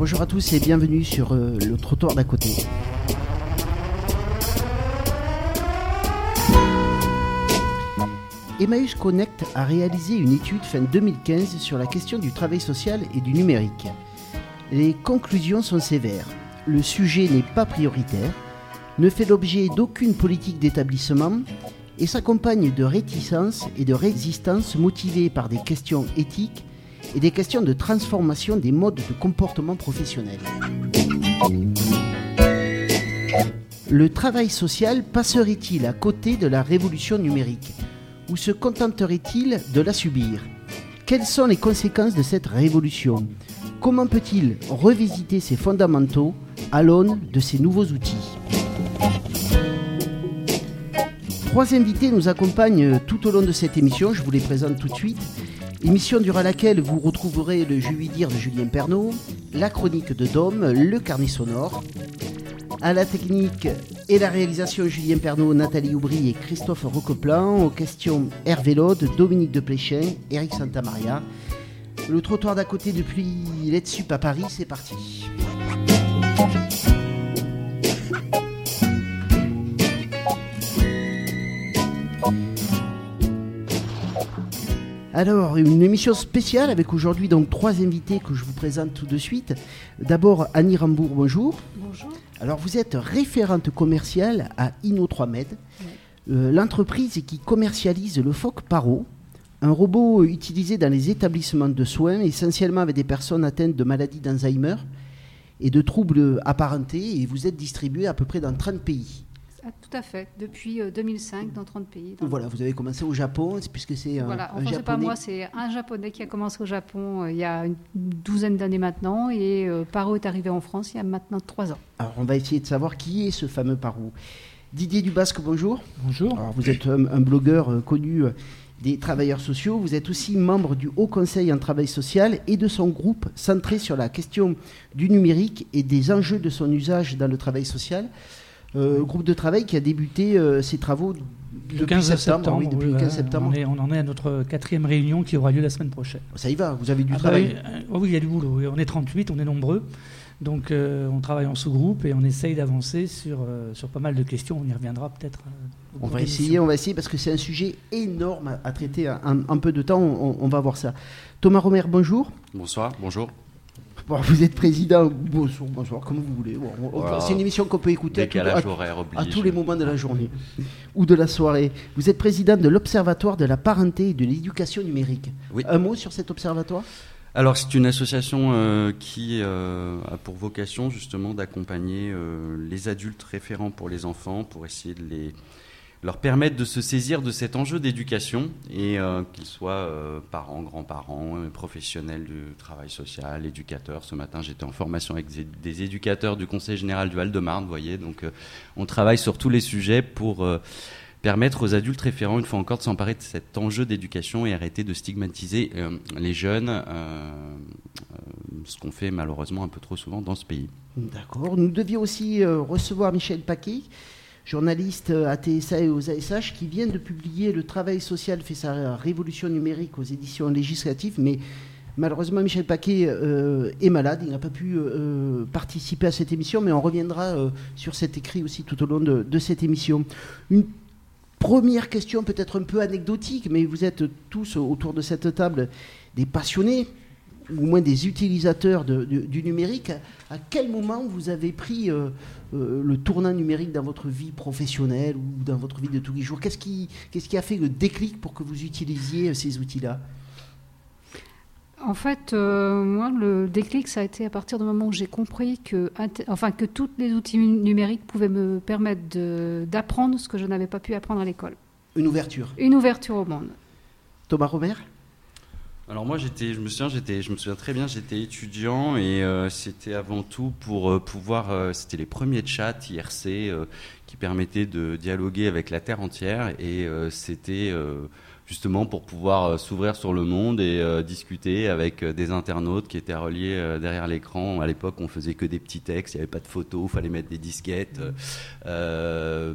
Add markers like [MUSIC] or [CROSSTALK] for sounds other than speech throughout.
Bonjour à tous et bienvenue sur euh, le trottoir d'à côté. Emmaüs Connect a réalisé une étude fin 2015 sur la question du travail social et du numérique. Les conclusions sont sévères. Le sujet n'est pas prioritaire, ne fait l'objet d'aucune politique d'établissement et s'accompagne de réticences et de résistances motivées par des questions éthiques et des questions de transformation des modes de comportement professionnel. Le travail social passerait-il à côté de la révolution numérique ou se contenterait-il de la subir? Quelles sont les conséquences de cette révolution? Comment peut-il revisiter ses fondamentaux à l'aune de ces nouveaux outils? Trois invités nous accompagnent tout au long de cette émission, je vous les présente tout de suite. Émission durant laquelle vous retrouverez le Je dire de Julien Pernaud, la chronique de Dôme, le carnet sonore. À la technique et la réalisation Julien Pernaud, Nathalie Aubry et Christophe Roqueplan. Aux questions Hervé Laude, Dominique de Pléchin, Eric Santamaria. Le trottoir d'à côté depuis Let's à Paris, c'est parti. Alors, une émission spéciale avec aujourd'hui donc trois invités que je vous présente tout de suite. D'abord, Annie Rambourg, bonjour. Bonjour. Alors, vous êtes référente commerciale à Inno3Med, euh, l'entreprise qui commercialise le phoque Paro, un robot utilisé dans les établissements de soins, essentiellement avec des personnes atteintes de maladies d'Alzheimer et de troubles apparentés, et vous êtes distribué à peu près dans 30 pays. Ah, tout à fait, depuis 2005 euh, dans 30 pays. voilà, vous avez commencé au Japon, puisque c'est un, voilà, enfin, c'est pas moi, c'est un japonais qui a commencé au Japon euh, il y a une douzaine d'années maintenant, et euh, Paro est arrivé en France il y a maintenant trois ans. Alors on va essayer de savoir qui est ce fameux Paro. Didier Dubasque, bonjour. Bonjour. Alors, vous êtes un, blogueur connu des travailleurs sociaux. Vous êtes aussi membre du Haut Conseil en travail social et de son groupe centré sur la question du numérique et des enjeux de son usage dans le travail social. Euh, groupe de travail qui a débuté euh, ses travaux le 15 septembre. depuis 15 septembre. On, en est à notre quatrième réunion qui aura lieu la semaine prochaine. Ça y va, vous avez du ah bah travail oh oui, il y a du boulot. On est 38, on est nombreux. Donc euh, on travaille en sous-groupe et on essaye d'avancer sur, sur pas mal de questions. On y reviendra peut-être. on va essayer, on va essayer parce que c'est un sujet énorme à, traiter un, peu de temps. On, on, va voir ça. Thomas Romer, bonjour. Bonsoir, bonjour vous êtes président, bonsoir, bonsoir, comme vous voulez. C'est une émission qu'on peut écouter à, tous les moments de la journée ou de la soirée. Vous êtes président de l'Observatoire de la parenté et de l'éducation numérique. Un mot sur cet observatoire? Alors c'est une association euh, qui euh, a pour vocation justement d'accompagner euh, les adultes référents pour les enfants pour essayer de les leur permettre de se saisir de cet enjeu d'éducation et euh, qu'ils soient euh, parents, grands-parents, euh, professionnels du travail social, éducateurs. Ce matin, j'étais en formation avec des éducateurs du Conseil général du Val-de-Marne, vous voyez. Donc, on travaille sur tous les sujets pour permettre aux adultes référents, une fois encore, de s'emparer de cet enjeu d'éducation et arrêter de stigmatiser les jeunes, ce qu'on fait malheureusement un peu trop souvent dans ce pays. D'accord. Nous devions aussi recevoir Michel Paquet journaliste à TSA et aux ASH, qui vient de publier Le travail social fait sa révolution numérique aux éditions législatives, mais malheureusement Michel Paquet euh, est malade, il n'a pas pu euh, participer à cette émission, mais on reviendra euh, sur cet écrit aussi tout au long de, de cette émission. Une première question peut-être un peu anecdotique, mais vous êtes tous autour de cette table des passionnés ou moins des utilisateurs du numérique, à quel moment vous avez pris euh, euh, le tournant numérique dans votre vie professionnelle ou dans votre vie de tous les jours Qu'est-ce qui, qu'est-ce qui a fait le déclic pour que vous utilisiez ces outils-là? En fait, euh, moi, le déclic, ça a été à partir du moment où j'ai compris que, enfin, que tous les outils numériques pouvaient me permettre d'apprendre ce que je n'avais pas pu apprendre à l'école. Une ouverture. Une ouverture au monde. Thomas Robert? Alors moi j'étais, je me souviens, j'étais, je me souviens très bien, j'étais étudiant et euh, c'était avant tout pour euh, pouvoir, euh, c'était les premiers chats IRC qui permettaient de dialoguer avec la terre entière et c'était justement pour pouvoir s'ouvrir sur le monde et discuter avec des internautes qui étaient reliés derrière l'écran. À l'époque, on faisait que des petits textes, il n'y avait pas de photos, il fallait mettre des disquettes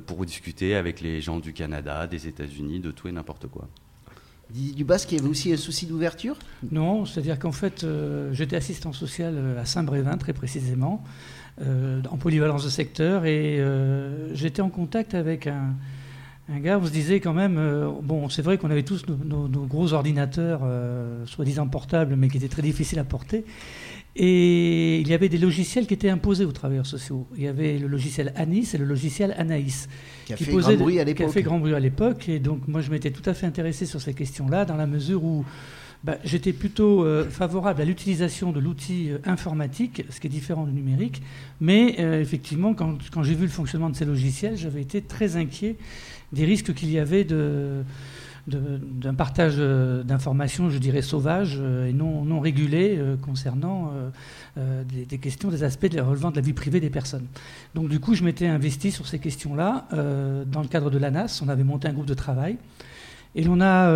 pour discuter avec les gens du Canada, des États-Unis, de tout et n'importe quoi. Didier Dubas, qui avait aussi un souci d'ouverture? Non, c'est-à-dire qu'en fait, euh, j'étais assistant social euh, à Saint-Brévin, très précisément, euh, en polyvalence de secteur, et j'étais en contact avec un, gars, on se disait quand même, bon, c'est vrai qu'on avait tous nos gros ordinateurs, soi-disant portables, mais qui étaient très difficiles à porter. Et il y avait des logiciels qui étaient imposés aux travailleurs sociaux. Il y avait le logiciel Anis et le logiciel Anaïs. Qui a, fait, grand bruit à qui a fait grand bruit à l'époque. Et donc, moi, je m'étais tout à fait intéressé sur ces questions-là, dans la mesure où bah, j'étais plutôt euh, favorable à l'utilisation de l'outil euh, informatique, ce qui est différent du numérique. Mais euh, effectivement, quand, quand j'ai vu le fonctionnement de ces logiciels, j'avais été très inquiet des risques qu'il y avait de d'un partage euh, d'informations, je dirais, sauvages euh, et non, non régulées euh, concernant des, questions, des aspects relevant de la vie privée des personnes. Donc du coup, je m'étais investi sur ces questions-là. dans le cadre de l'ANAS, on avait monté un groupe de travail. Et l'on a,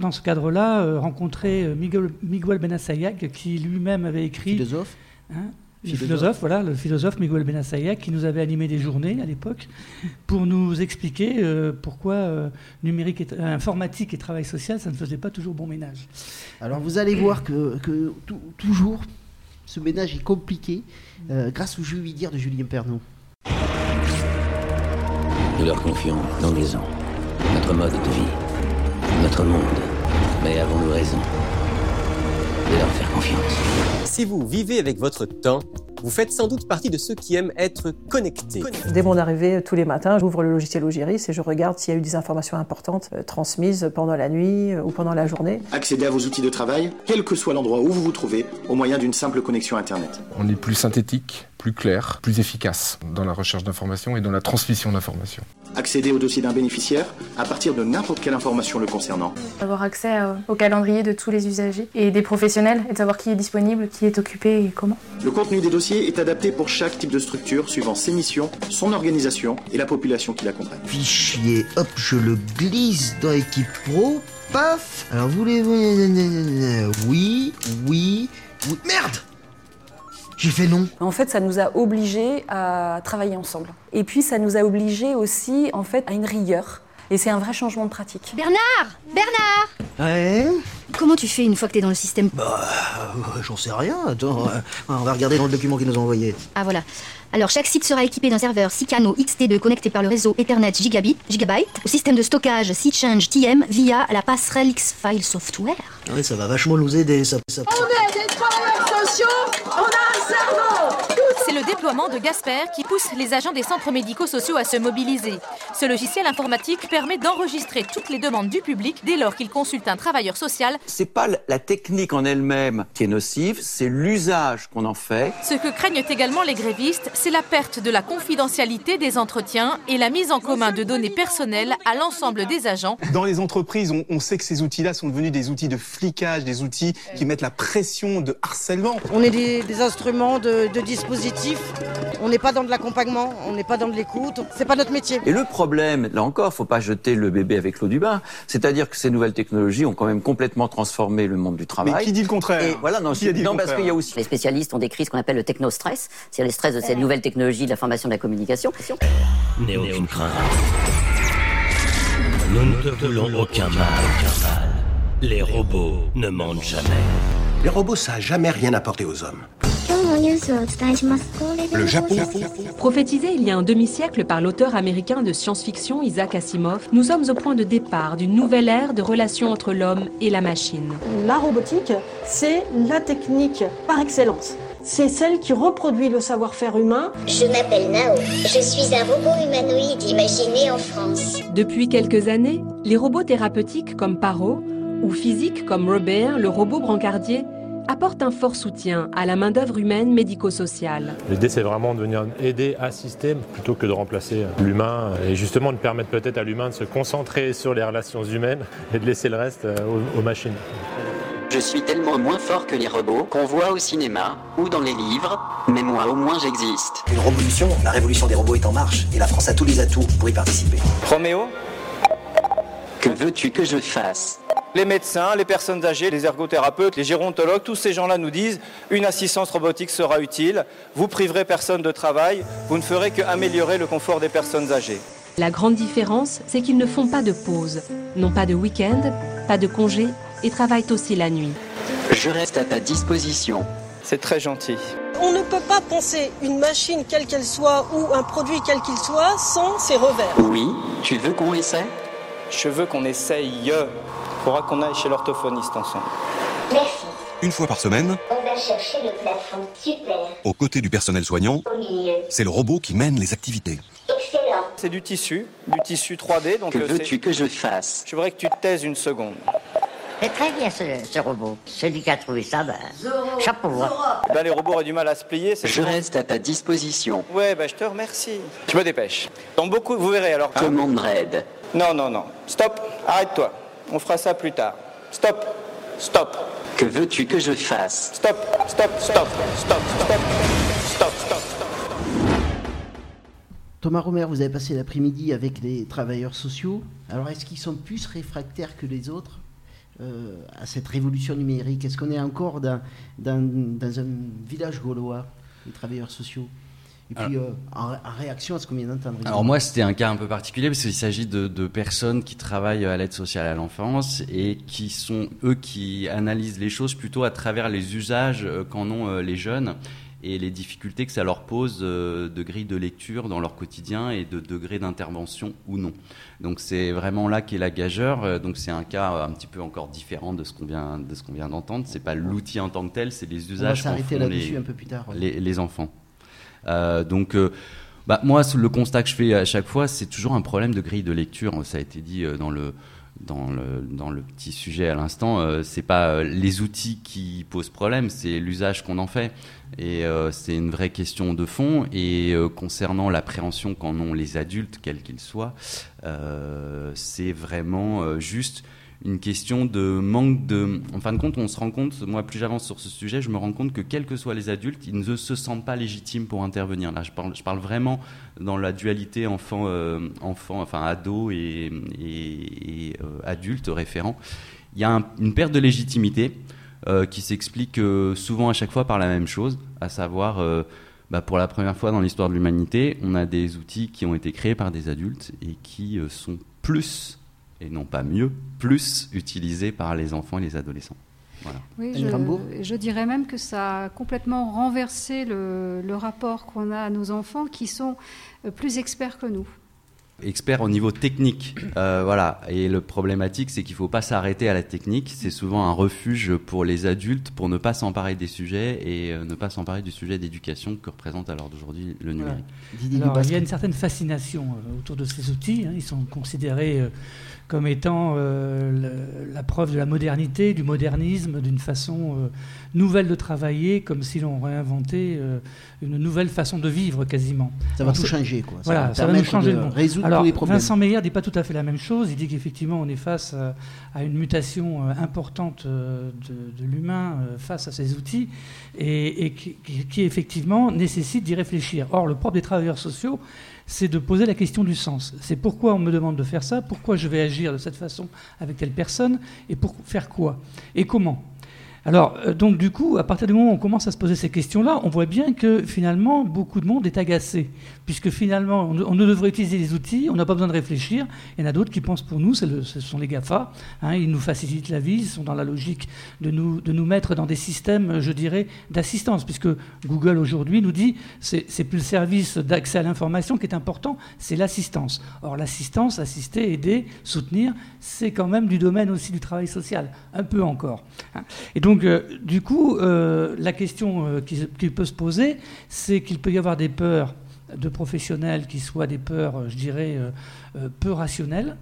dans ce cadre-là, rencontré Miguel, Miguel Benassayag, qui lui-même avait écrit... Philosophe hein, le philosophe, voilà, le philosophe Miguel Benassaya, qui nous avait animé des journées à l'époque pour nous expliquer euh, pourquoi euh, numérique, et, euh, informatique et travail social, ça ne faisait pas toujours bon ménage. Alors vous allez voir que, toujours ce ménage est compliqué grâce au jeu dire de Julien Pernon. Nous leur confions nos maisons, notre mode de vie, notre monde. Mais avons-nous raison? Si vous vivez avec votre temps, vous faites sans doute partie de ceux qui aiment être connectés. Dès mon arrivée, tous les matins, j'ouvre le logiciel Ogiris et je regarde s'il y a eu des informations importantes euh, transmises pendant la nuit euh, ou pendant la journée. Accédez à vos outils de travail, quel que soit l'endroit où vous vous trouvez, au moyen d'une simple connexion Internet. On est plus synthétique, plus clair, plus efficace dans la recherche d'informations et dans la transmission d'informations. Accéder au dossier d'un bénéficiaire à partir de n'importe quelle information le concernant. Avoir accès euh, au calendrier de tous les usagers et des professionnels et de savoir qui est disponible, qui est occupé et comment. Le contenu des dossiers est adapté pour chaque type de structure suivant ses missions, son organisation et la population qui l'accompagne. Fichier, hop, je le glisse dans Équipe Pro, paf Alors vous les... Oui, oui, oui... Merde j'ai fait non. En fait, ça nous a obligés à travailler ensemble. Et puis, ça nous a obligés aussi, en fait, à une rigueur. Et c'est un vrai changement de pratique. Bernard Bernard Ouais Comment tu fais une fois que t'es dans le système? Bah, euh, j'en sais rien. Attends, euh, on va regarder dans le document qu'ils nous ont envoyé. Ah voilà. Alors, chaque site sera équipé d'un serveur 6 canaux XT2 connecté par le réseau Ethernet Gigabit, Gigabyte, au système de stockage C-Change TM via la passerelle X-File Software. Ouais, ça va vachement nous aider, ça. ça. On est des travailleurs sociaux, on a le déploiement de Gasper qui pousse les agents des centres médico-sociaux à se mobiliser. Ce logiciel informatique permet d'enregistrer toutes les demandes du public dès lors qu'il consulte un travailleur social. C'est pas la technique en elle-même qui est nocive, c'est l'usage qu'on en fait. Ce que craignent également les grévistes, c'est la perte de la confidentialité des entretiens et la mise en commun de données personnelles à l'ensemble des agents. Dans les entreprises, on, sait que ces outils-là sont devenus des outils de flicage, des outils qui mettent la pression de harcèlement. On est des, instruments de, de dispositifs on n'est pas dans de l'accompagnement, on n'est pas dans de l'écoute, c'est pas notre métier. Et le problème, là encore, faut pas jeter le bébé avec l'eau du bain. C'est-à-dire que ces nouvelles technologies ont quand même complètement transformé le monde du travail. Mais qui dit le contraire? Et voilà, non, non parce qu'il y a aussi. Les spécialistes ont décrit ce qu'on appelle le technostress, c'est-à-dire le stress de ces nouvelles technologies, de la formation, de la communication. Crainte. Nous ne te voulons aucun mal, aucun mal. Les robots ne mentent jamais. Les robots, ça n'a jamais rien apporté aux hommes. Le Japon. Prophétisé il y a un demi-siècle par l'auteur américain de science-fiction Isaac Asimov, nous sommes au point de départ d'une nouvelle ère de relations entre l'homme et la machine. La robotique, c'est la technique par excellence. C'est celle qui reproduit le savoir-faire humain. Je m'appelle Nao. Je suis un robot humanoïde imaginé en France. Depuis quelques années, les robots thérapeutiques comme Paro ou physiques comme Robert, le robot brancardier, apporte un fort soutien à la main-d'œuvre humaine médico-sociale. L'idée, c'est vraiment de venir aider, assister, plutôt que de remplacer l'humain, et justement de permettre peut-être à l'humain de se concentrer sur les relations humaines et de laisser le reste euh, aux, machines. Je suis tellement moins fort que les robots qu'on voit au cinéma ou dans les livres, mais moi au moins j'existe. Une révolution, la révolution des robots est en marche et la France a tous les atouts pour y participer. Roméo? Que veux-tu que je fasse? Les médecins, les personnes âgées, les ergothérapeutes, les gérontologues, tous ces gens-là nous disent une assistance robotique sera utile, vous priverez personne de travail, vous ne ferez qu'améliorer le confort des personnes âgées. La grande différence, c'est qu'ils ne font pas de pause, non pas de week-end, pas de congé et travaillent aussi la nuit. Je reste à ta disposition. C'est très gentil. On ne peut pas penser une machine quelle qu'elle soit ou un produit quel qu'il soit sans ses revers. Oui, tu veux qu'on essaie? Je veux qu'on essaye. Il faudra qu'on aille chez l'orthophoniste ensemble. Merci. Une fois par semaine, On va chercher le plafond. Super. aux côtés du personnel soignant, Au milieu. c'est le robot qui mène les activités. Excellent. C'est du tissu, du tissu 3D. Donc Que euh, veux-tu que je fasse? Je voudrais que tu te taises une seconde. C'est très bien ce, ce robot. Celui qui a trouvé ça, ben, chapeau. hein. Eh ben, les robots auraient du mal à se plier. c'est Je reste à ta disposition. Ouais, bah, je te remercie. Je me dépêche. Dans beaucoup, vous verrez alors. Commande raid. Non, non, non. Stop. Arrête-toi. On fera ça plus tard. Stop. Stop. Que veux-tu que je fasse? Stop. Stop. Stop. Stop. Stop. Stop. Stop. Stop. Thomas Romer, vous avez passé l'après-midi avec les travailleurs sociaux. Alors, est-ce qu'ils sont plus réfractaires que les autres euh, à cette révolution numérique? Est-ce qu'on est encore dans un village gaulois, les travailleurs sociaux? Et puis, euh, en, en réaction à ce qu'on vient d'entendre. Alors moi, c'était un cas un peu particulier parce qu'il s'agit de, de personnes qui travaillent à l'aide sociale à l'enfance et qui sont eux qui analysent les choses plutôt à travers les usages euh, qu'en ont euh, les jeunes et les difficultés que ça leur pose de grille de lecture dans leur quotidien et de degré d'intervention ou non. Donc c'est vraiment là qu'est la gageur. Euh, Donc c'est un cas un petit peu encore différent de ce qu'on vient de ce qu'on vient d'entendre. C'est pas l'outil en tant que tel, c'est les usages qu'en s'arrêter là-dessus un peu plus tard, ouais. les, les enfants. Euh, donc, euh, bah, moi, le constat que je fais à chaque fois, c'est toujours un problème de grille de lecture. Ça a été dit euh, dans le dans le, dans le petit sujet à l'instant, euh, c'est pas les outils qui posent problème, c'est l'usage qu'on en fait. Et c'est une vraie question de fond. Et concernant l'appréhension qu'en ont les adultes, quels qu'ils soient, c'est vraiment juste une question de manque de. En fin de compte, on se rend compte, moi, plus j'avance sur ce sujet, je me rends compte que quels que soient les adultes, ils ne se sentent pas légitimes pour intervenir. Là, je parle, vraiment dans la dualité enfant, euh, enfant enfin ado et, et, et, euh, adulte référent. Il y a un- une perte de légitimité euh, qui s'explique souvent à chaque fois par la même chose, à savoir. bah, pour la première fois dans l'histoire de l'humanité, on a des outils qui ont été créés par des adultes et qui sont plus, et non pas mieux, plus utilisés par les enfants et les adolescents. Voilà. Oui, je, je dirais même que ça a complètement renversé le, le rapport qu'on a à nos enfants qui sont euh, plus experts que nous. Expert au niveau technique, euh, voilà. Et le problématique, c'est qu'il ne faut pas s'arrêter à la technique. C'est souvent un refuge pour les adultes pour ne pas s'emparer des sujets et euh, ne pas s'emparer du sujet d'éducation que représente à l'heure d'aujourd'hui le numérique. Alors, il y a une certaine fascination euh, autour de ces outils. hein. Ils sont considérés euh, comme étant euh, le- la preuve de la modernité, du modernisme, d'une façon euh, nouvelle de travailler, comme si l'on réinventait euh, une nouvelle façon de vivre quasiment. Ça va Alors, tout changer, quoi. Ça Voilà, va ça va nous changer de le monde. résoudre Alors, tous les problèmes. Vincent Meyer dit pas tout à fait la même chose. Il dit qu'effectivement, on est face à, à une mutation importante de, de l'humain face à ces outils et, et qui, qui- qui, effectivement nécessite d'y réfléchir. Or, le propre des travailleurs sociaux, c'est de poser la question du sens. C'est pourquoi on me demande de faire ça, pourquoi je vais agir de cette façon avec telle personne, et pour faire quoi, et comment. Alors, euh, donc du coup, à partir du moment où on commence à se poser ces questions-là, on voit bien que finalement, beaucoup de monde est agacé, puisque finalement, on, ne devrait utiliser les outils, on n'a pas besoin de réfléchir. Il y en a d'autres qui pensent pour nous, ce sont les GAFA, hein, ils nous facilitent la vie, ils sont dans la logique de nous, mettre dans des systèmes, je dirais, d'assistance, puisque Google aujourd'hui nous dit, c'est c'est plus le service d'accès à l'information qui est important, c'est l'assistance. Or, l'assistance, assister, aider, soutenir, c'est quand même du domaine aussi du travail social, un peu encore. hein. Et donc, euh, du coup, euh, la question euh, qui, peut se poser, c'est qu'il peut y avoir des peurs de professionnels qui soient des peurs, euh, je dirais, peu rationnelles.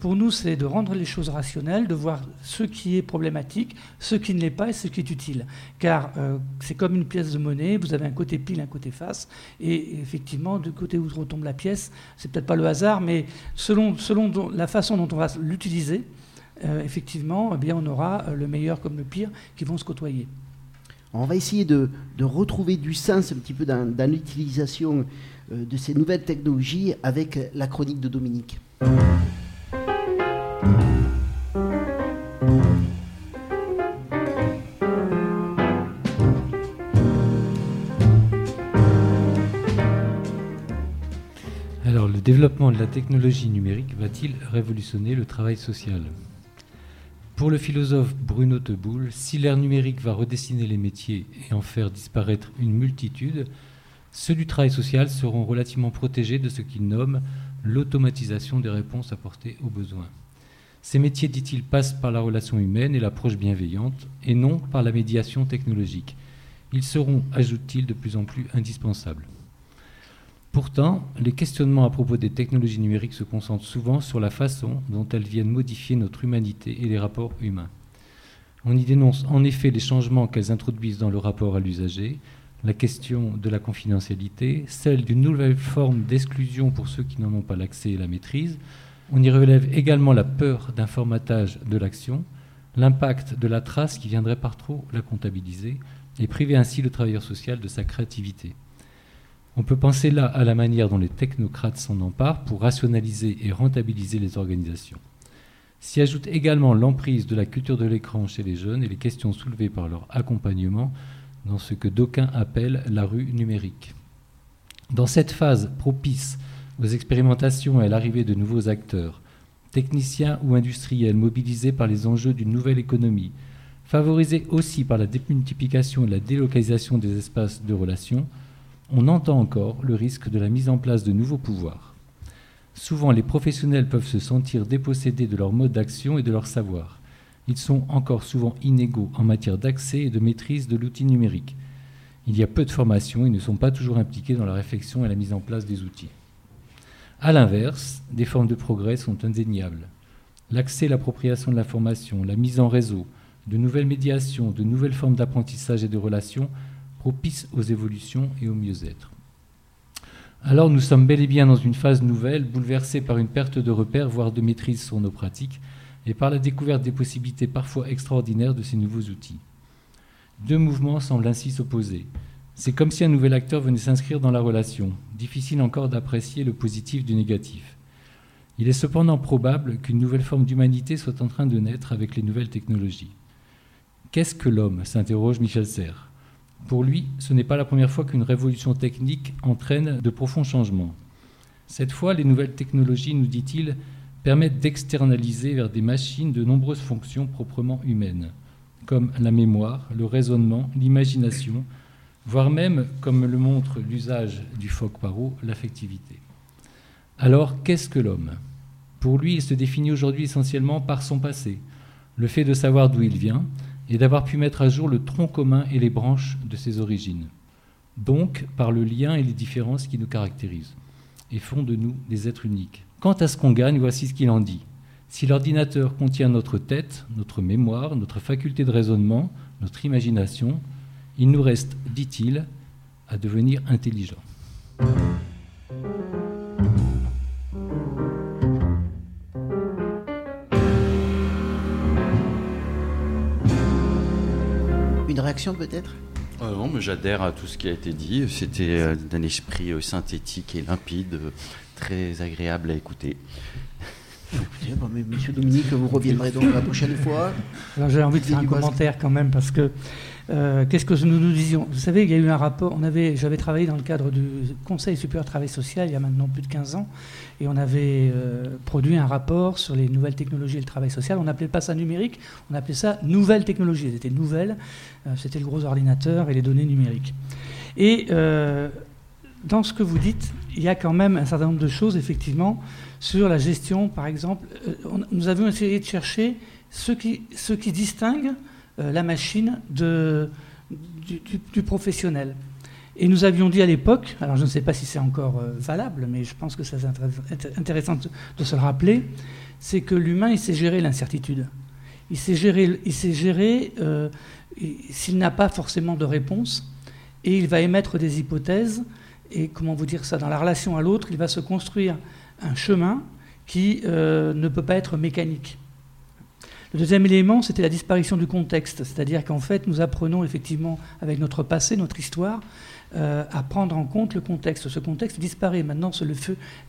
Pour nous, c'est de rendre les choses rationnelles, de voir ce qui est problématique, ce qui ne l'est pas et ce qui est utile. Car c'est comme une pièce de monnaie, vous avez un côté pile, un côté face, et effectivement, du côté où retombe la pièce, c'est peut-être pas le hasard, mais selon, selon la façon dont on va l'utiliser, euh, effectivement, eh bien, on aura euh, le meilleur comme le pire qui vont se côtoyer. On va essayer de, de retrouver du sens un petit peu dans, dans l'utilisation euh, de ces nouvelles technologies avec la chronique de Dominique. Alors, le développement de la technologie numérique va-t-il révolutionner le travail social? Pour le philosophe Bruno Teboul, si l'ère numérique va redessiner les métiers et en faire disparaître une multitude, ceux du travail social seront relativement protégés de ce qu'il nomme l'automatisation des réponses apportées aux besoins. Ces métiers, dit-il, passent par la relation humaine et l'approche bienveillante, et non par la médiation technologique. Ils seront, ajoute-t-il, de plus en plus indispensables. Pourtant, les questionnements à propos des technologies numériques se concentrent souvent sur la façon dont elles viennent modifier notre humanité et les rapports humains. On y dénonce en effet les changements qu'elles introduisent dans le rapport à l'usager, la question de la confidentialité, celle d'une nouvelle forme d'exclusion pour ceux qui n'en ont pas l'accès et la maîtrise. On y relève également la peur d'un formatage de l'action, l'impact de la trace qui viendrait par trop la comptabiliser et priver ainsi le travailleur social de sa créativité. On peut penser là à la manière dont les technocrates s'en emparent pour rationaliser et rentabiliser les organisations. S'y ajoute également l'emprise de la culture de l'écran chez les jeunes et les questions soulevées par leur accompagnement dans ce que d'aucuns appellent la rue numérique. Dans cette phase propice aux expérimentations et à l'arrivée de nouveaux acteurs, techniciens ou industriels mobilisés par les enjeux d'une nouvelle économie, favorisés aussi par la démultiplication et la délocalisation des espaces de relations, on entend encore le risque de la mise en place de nouveaux pouvoirs. Souvent, les professionnels peuvent se sentir dépossédés de leur mode d'action et de leur savoir ils sont encore souvent inégaux en matière d'accès et de maîtrise de l'outil numérique. Il y a peu de formations et ne sont pas toujours impliqués dans la réflexion et la mise en place des outils. A l'inverse, des formes de progrès sont indéniables. L'accès et l'appropriation de l'information, la mise en réseau, de nouvelles médiations, de nouvelles formes d'apprentissage et de relations propices aux évolutions et au mieux-être. Alors nous sommes bel et bien dans une phase nouvelle, bouleversée par une perte de repères, voire de maîtrise sur nos pratiques, et par la découverte des possibilités parfois extraordinaires de ces nouveaux outils. Deux mouvements semblent ainsi s'opposer. C'est comme si un nouvel acteur venait s'inscrire dans la relation. Difficile encore d'apprécier le positif du négatif. Il est cependant probable qu'une nouvelle forme d'humanité soit en train de naître avec les nouvelles technologies. Qu'est-ce que l'homme? s'interroge Michel Serres. Pour lui, ce n'est pas la première fois qu'une révolution technique entraîne de profonds changements. Cette fois, les nouvelles technologies, nous dit-il, permettent d'externaliser vers des machines de nombreuses fonctions proprement humaines, comme la mémoire, le raisonnement, l'imagination, voire même, comme le montre l'usage du phoque paro, l'affectivité. Alors, qu'est-ce que l'homme? Pour lui, il se définit aujourd'hui essentiellement par son passé, le fait de savoir d'où il vient et d'avoir pu mettre à jour le tronc commun et les branches de ses origines, donc par le lien et les différences qui nous caractérisent et font de nous des êtres uniques. Quant à ce qu'on gagne, voici ce qu'il en dit. Si l'ordinateur contient notre tête, notre mémoire, notre faculté de raisonnement, notre imagination, il nous reste, dit-il, à devenir intelligent. Réaction peut-être? Euh, Non, mais j'adhère à tout ce qui a été dit. C'était euh, d'un esprit euh, synthétique et limpide très agréable à écouter. Monsieur Dominique, vous reviendrez donc la prochaine fois. J'ai envie de faire un commentaire quand même parce que euh, qu'est-ce que nous nous disions? Vous savez, il y a eu un rapport. On avait, j'avais travaillé dans le cadre du Conseil supérieur de travail social il y a maintenant plus de 15 ans, et on avait euh, produit un rapport sur les nouvelles technologies et le travail social. On n'appelait pas ça numérique, on appelait ça nouvelles technologies. Elles étaient nouvelles. Euh, c'était le gros ordinateur et les données numériques. Et dans ce que vous dites, il y a quand même un certain nombre de choses, effectivement, sur la gestion, par exemple. Nous avions essayé de chercher ce qui, ce qui distingue la machine du, professionnel. Et nous avions dit à l'époque, alors je ne sais pas si c'est encore euh, valable, mais je pense que c'est intéressant de, se le rappeler, c'est que l'humain, il sait gérer l'incertitude. Il sait gérer, il sait gérer s'il n'a pas forcément de réponse, et il va émettre des hypothèses et comment vous dire ça, dans la relation à l'autre, il va se construire un chemin qui euh, ne peut pas être mécanique. Le deuxième élément, c'était la disparition du contexte, c'est-à-dire qu'en fait, nous apprenons effectivement, avec notre passé, notre histoire, euh, à prendre en compte le contexte. Ce contexte disparaît. Maintenant, ce,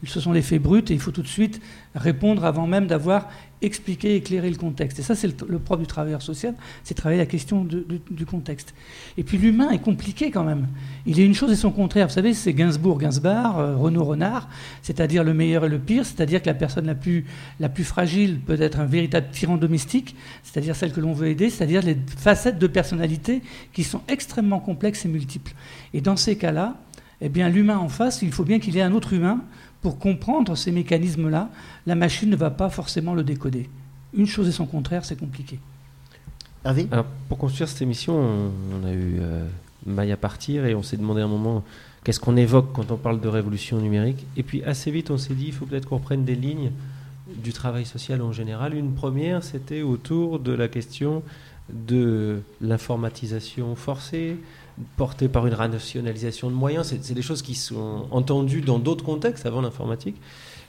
ce sont les faits bruts et il faut tout de suite répondre avant même d'avoir expliquer, éclairer le contexte. Et ça, c'est le, propre du travailleur social, c'est travailler la question du contexte. Et puis l'humain est compliqué quand même. Il est une chose et son contraire. Vous savez, c'est Gainsbourg, Gainsbar, euh, Renaud Renard, c'est-à-dire le meilleur et le pire, c'est-à-dire que la personne la plus, la plus fragile peut être un véritable tyran domestique, c'est-à-dire celle que l'on veut aider, c'est-à-dire les facettes de personnalité qui sont extrêmement complexes et multiples. Et dans ces cas-là, eh bien, l'humain en face, il faut bien qu'il ait un autre humain pour comprendre ces mécanismes-là. La machine ne va pas forcément le décoder. Une chose et son contraire, c'est compliqué. Alors, pour construire cette émission, on, a eu euh, Maya partir et on s'est demandé à un moment qu'est-ce qu'on évoque quand on parle de révolution numérique? Et puis assez vite, on s'est dit il faut peut-être qu'on reprenne des lignes du travail social en général. Une première, c'était autour de la question de l'informatisation forcée, portée par une rationalisation de moyens. C'est des choses qui sont entendues dans d'autres contextes avant l'informatique.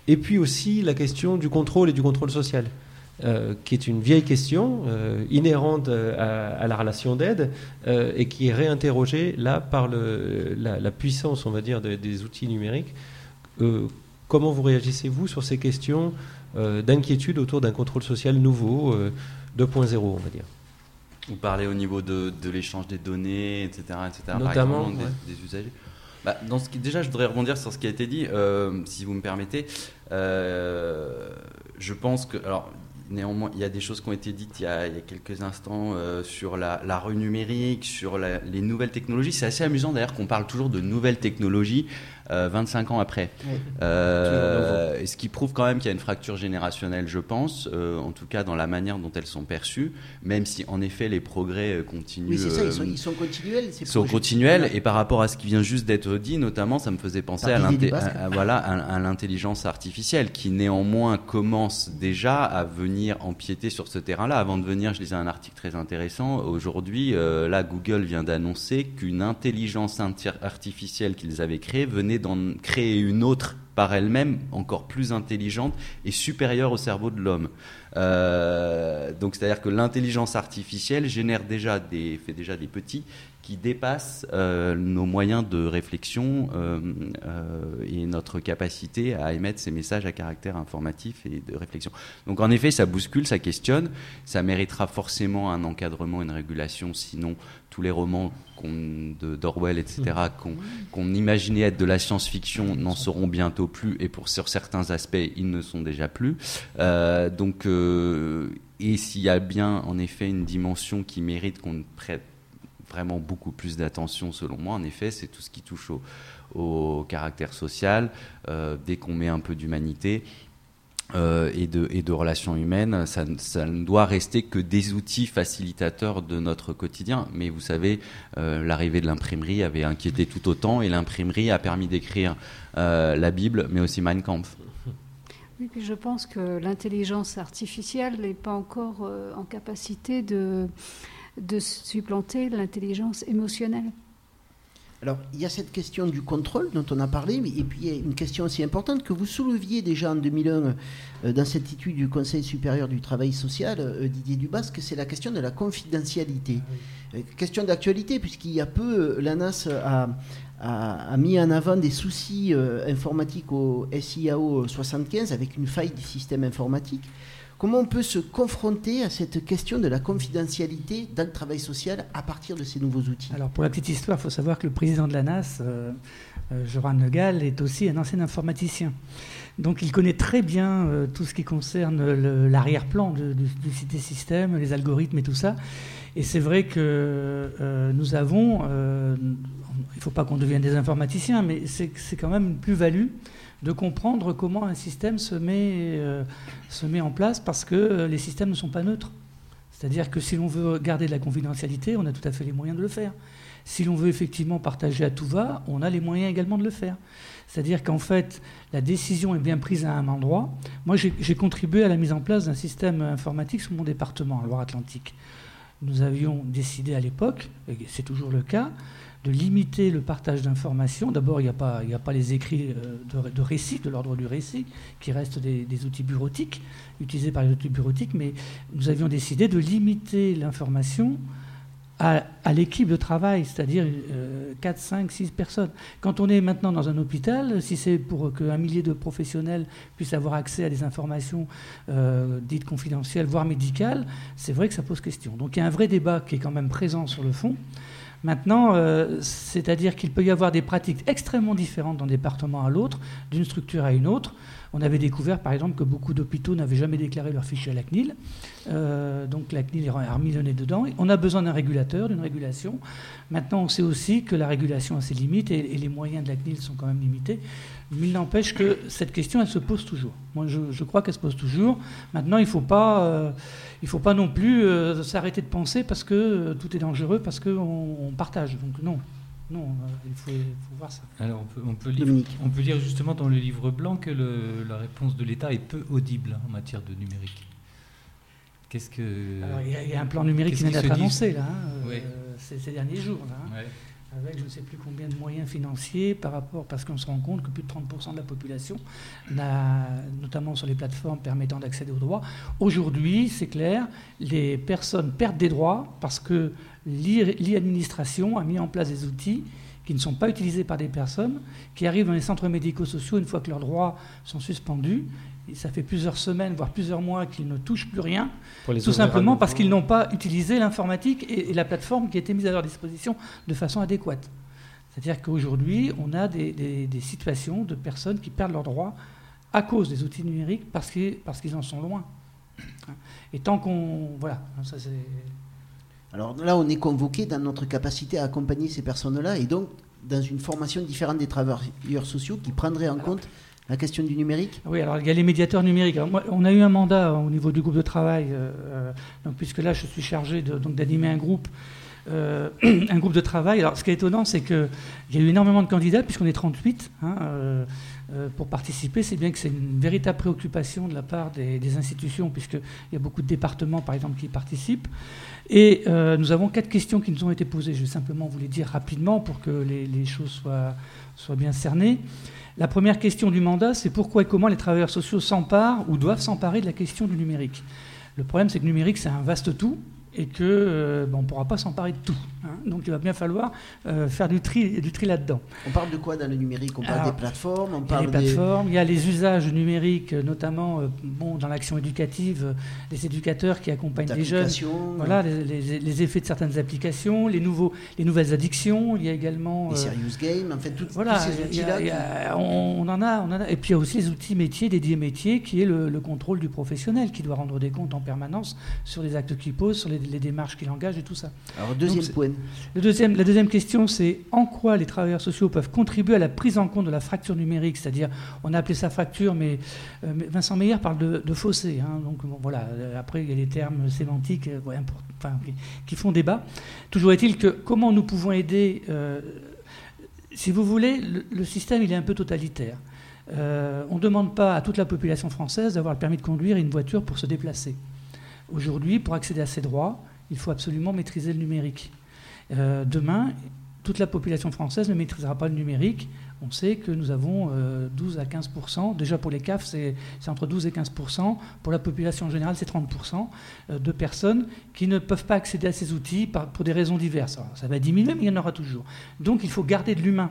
Et puis aussi la question du contrôle et du contrôle social. euh, qui est une vieille question euh, inhérente euh, à, la relation d'aide et qui est réinterrogée là par la, puissance, on va dire, de- des outils numériques. Comment vous réagissez-vous sur ces questions d'inquiétude autour d'un contrôle social nouveau, euh, 2.0, on va dire? Vous parlez au niveau de, de l'échange des données, etc. etc. par Notamment, exemple, ouais. des, des usagers. Bah, dans ce qui, déjà, je voudrais rebondir sur ce qui a été dit, euh, si vous me permettez. Euh, je pense que, alors, néanmoins, il y a des choses qui ont été dites il y a, il y a quelques instants euh, sur la, la rue numérique, sur la- les nouvelles technologies. C'est assez amusant d'ailleurs qu'on parle toujours de nouvelles technologies euh, 25 ans après. Euh, ce qui prouve quand même qu'il y a une fracture générationnelle, je pense, euh, en tout cas dans la manière dont elles sont perçues, même si en effet les progrès euh, continuent. Oui, c'est ça, ils sont, euh, ils sont continuels. ces sont continuels et par rapport à ce qui vient juste d'être dit, notamment, ça me faisait penser à, à- à- voilà, à, à l'intelligence artificielle qui néanmoins commence déjà à venir empiéter sur ce terrain-là. Avant de venir, je lisais un article très intéressant. Aujourd'hui, là, Google vient d'annoncer qu'une intelligence artificielle qu'ils avaient créée venait d'en créer une autre par elle-même, encore plus intelligente et supérieure au cerveau de l'homme. Euh, donc, c'est-à-dire que l'intelligence artificielle génère déjà des, fait déjà des petits qui dépassent euh, nos moyens de réflexion euh, euh, et notre capacité à émettre ces messages à caractère informatif et de réflexion. Donc en effet, ça bouscule, ça questionne, ça méritera forcément un encadrement, une régulation, sinon tous les romans d'Orwell, etc., qu'on qu'on imaginait être de la science-fiction n'en seront bientôt plus, et pour sur certains aspects, ils ne sont déjà plus. Euh, donc, et s'il y a bien en effet une dimension qui mérite qu'on prête vraiment beaucoup plus d'attention, selon moi, en effet, c'est tout ce qui touche au, caractère social. Euh, dès qu'on met un peu d'humanité, euh, et, de, relations humaines, ça, ne doit rester que des outils facilitateurs de notre quotidien. Mais vous savez, euh, l'arrivée de l'imprimerie avait inquiété tout autant, et l'imprimerie a permis d'écrire la Bible, mais aussi Mein Kampf. Oui, puis je pense que l'intelligence artificielle n'est pas encore en capacité de, de supplanter l'intelligence émotionnelle. Alors, il y a cette question du contrôle dont on a parlé, mais- et puis il y a une question aussi importante que vous souleviez déjà en 2001 euh, dans cette étude du Conseil supérieur du travail social, euh, Didier Dubasque, c'est la question de la confidentialité. Euh, question d'actualité, puisqu'il y a peu, euh, l'ANAS a, a- a mis en avant des soucis euh, informatiques au SIAO 75 avec une faille du système informatique. Comment on peut se confronter à cette question de la confidentialité dans le travail social à partir de ces nouveaux outils Alors pour la petite histoire, il faut savoir que le président de la NAS, euh, euh, Joran est aussi un ancien informaticien. Donc il connaît très bien euh, tout ce qui concerne l'arrière-plan du, des systèmes, les algorithmes et tout ça. Et c'est vrai que euh, nous avons, euh, il ne faut pas qu'on devienne des informaticiens, mais c'est quand même une plus-value de comprendre comment un système se met, euh, se met en place parce que euh, les systèmes ne sont pas neutres. C'est-à-dire que si l'on veut garder de la confidentialité, on a tout à fait les moyens de le faire. Si l'on veut effectivement partager à tout va, on a les moyens également de le faire. C'est-à-dire qu'en fait, la décision est bien prise à un endroit. Moi, j'ai contribué à la mise en place d'un système informatique sur mon département, en Loire-Atlantique. Nous avions décidé à l'époque, et c'est toujours le cas, de limiter le partage d'informations. D'abord, il n'y a, pas- les écrits euh, de, récit, de l'ordre du récit, qui restent des outils bureautiques, utilisés par les outils bureautiques, mais nous avions décidé de limiter l'information à, l'équipe de travail, c'est-à-dire 4, 5, 6 personnes. Quand on est maintenant dans un hôpital, si c'est pour qu'un millier de professionnels puissent avoir accès à des informations euh, dites confidentielles, voire médicales, c'est vrai que ça pose question. Donc il y a un vrai débat qui est quand même présent sur le fond. Maintenant, euh, c'est-à-dire qu'il peut y avoir des pratiques extrêmement différentes d'un département à l'autre, d'une structure à une autre. On avait découvert, par exemple, que beaucoup d'hôpitaux n'avaient jamais déclaré leur fichier à la CNIL. Euh, donc la CNIL est remis le nez dedans. On a besoin d'un régulateur, d'une régulation. Maintenant, on sait aussi que la régulation a ses limites et, les moyens de la CNIL sont quand même limités. Mais il n'empêche que cette question, elle se pose toujours. Moi, je, crois qu'elle se pose toujours. Maintenant, il ne faut, pas, euh, faut pas non plus euh, s'arrêter de penser parce que tout est dangereux, parce qu'on on partage. Donc non. Non, euh, il faut, voir ça. Alors, on peut, lire, on peut, lire, justement dans le livre blanc que la réponse de l'État est peu audible en matière de numérique. Qu'est-ce que. il y, a un plan numérique qui vient d'être annoncé, là, hein, euh, ces, derniers jours, hein, avec je ne sais plus combien de moyens financiers par rapport. Parce qu'on se rend compte que plus de 30% de la population, notamment sur les plateformes permettant d'accéder aux droits, aujourd'hui, c'est clair, les personnes perdent des droits parce que l'e-administration a mis en place des outils qui ne sont pas utilisés par des personnes, qui arrivent dans les centres médico-sociaux une fois que leurs droits sont suspendus. Et ça fait plusieurs semaines, voire plusieurs mois qu'ils ne touchent plus rien, tout simplement parce qu'ils n'ont pas utilisé l'informatique et, la plateforme qui a été mise à leur disposition de façon adéquate. C'est-à-dire qu'aujourd'hui, on a des, situations de personnes qui perdent leurs droits à cause des outils numériques parce qu'ils parce qu'ils en sont loin. Et tant qu'on... Voilà, ça c'est... Alors là, on est convoqué dans notre capacité à accompagner ces personnes-là et donc dans une formation différente des travailleurs sociaux qui prendrait en compte la question du numérique Oui, alors il y a les médiateurs numériques. on a eu un mandat au niveau du groupe de travail, euh, euh, donc, puisque là je suis chargé d'animer un groupe. Euh, [CLEARS THROAT] un groupe de travail. Alors, ce qui est étonnant, c'est qu'il y a eu énormément de candidats, puisqu'on est 38 hein, pour participer. C'est bien que c'est une véritable préoccupation de la part des, institutions, puisqu'il y a beaucoup de départements, par exemple, qui participent. Et euh, nous avons quatre questions qui nous ont été posées. Je vais simplement vous les dire rapidement pour que les, choses soient, soient, bien cernées. La première question du mandat, c'est pourquoi et comment les travailleurs sociaux s'emparent ou doivent s'emparer de la question du numérique? Le problème, c'est que le numérique, c'est un vaste tout et qu'on euh, ben, ne pourra pas s'emparer de tout. Hein. Donc il va bien falloir euh, faire du tri, du tri là-dedans. On parle de quoi dans le numérique? On parle des plateformes on Il y a des plateformes, il y a les usages numériques, notamment euh, bon, dans l'action éducative, les éducateurs qui accompagnent les jeunes. Voilà, les, effets de certaines applications, les, nouveaux, les nouvelles addictions. Il y a également... Les serious games, en fait, tout, voilà, tous ces outils-là. on, en a, on en a. Et puis il y a aussi les outils métiers, dédiés métiers, qui est le, le contrôle du professionnel, qui doit rendre des comptes en permanence sur les actes qu'il pose, sur les les démarches qu'il engage et tout ça. Alors, deuxième point. Deuxième, la deuxième question, c'est en quoi les travailleurs sociaux peuvent contribuer à la prise en compte de la fracture numérique? C'est-à-dire, on a appelé ça fracture, mais euh, Vincent Meyer parle de, fossé. Hein. donc, voilà, euh, après, il y a des termes sémantiques euh, qui, font débat. Toujours est-il que comment nous pouvons aider. si vous voulez, le, système, il est un peu totalitaire. on ne demande pas à toute la population française d'avoir le permis de conduire une voiture pour se déplacer. Aujourd'hui, pour accéder à ces droits, il faut absolument maîtriser le numérique. Euh, demain, toute la population française ne maîtrisera pas le numérique. On sait que nous avons 12 euh, à 15 déjà pour les CAF, c'est entre 12 et 15% pour la population en général, c'est 30 euh, de personnes qui ne peuvent pas accéder à ces outils pour des raisons diverses. ça va diminuer, mais il y en aura toujours. Donc il faut garder de l'humain.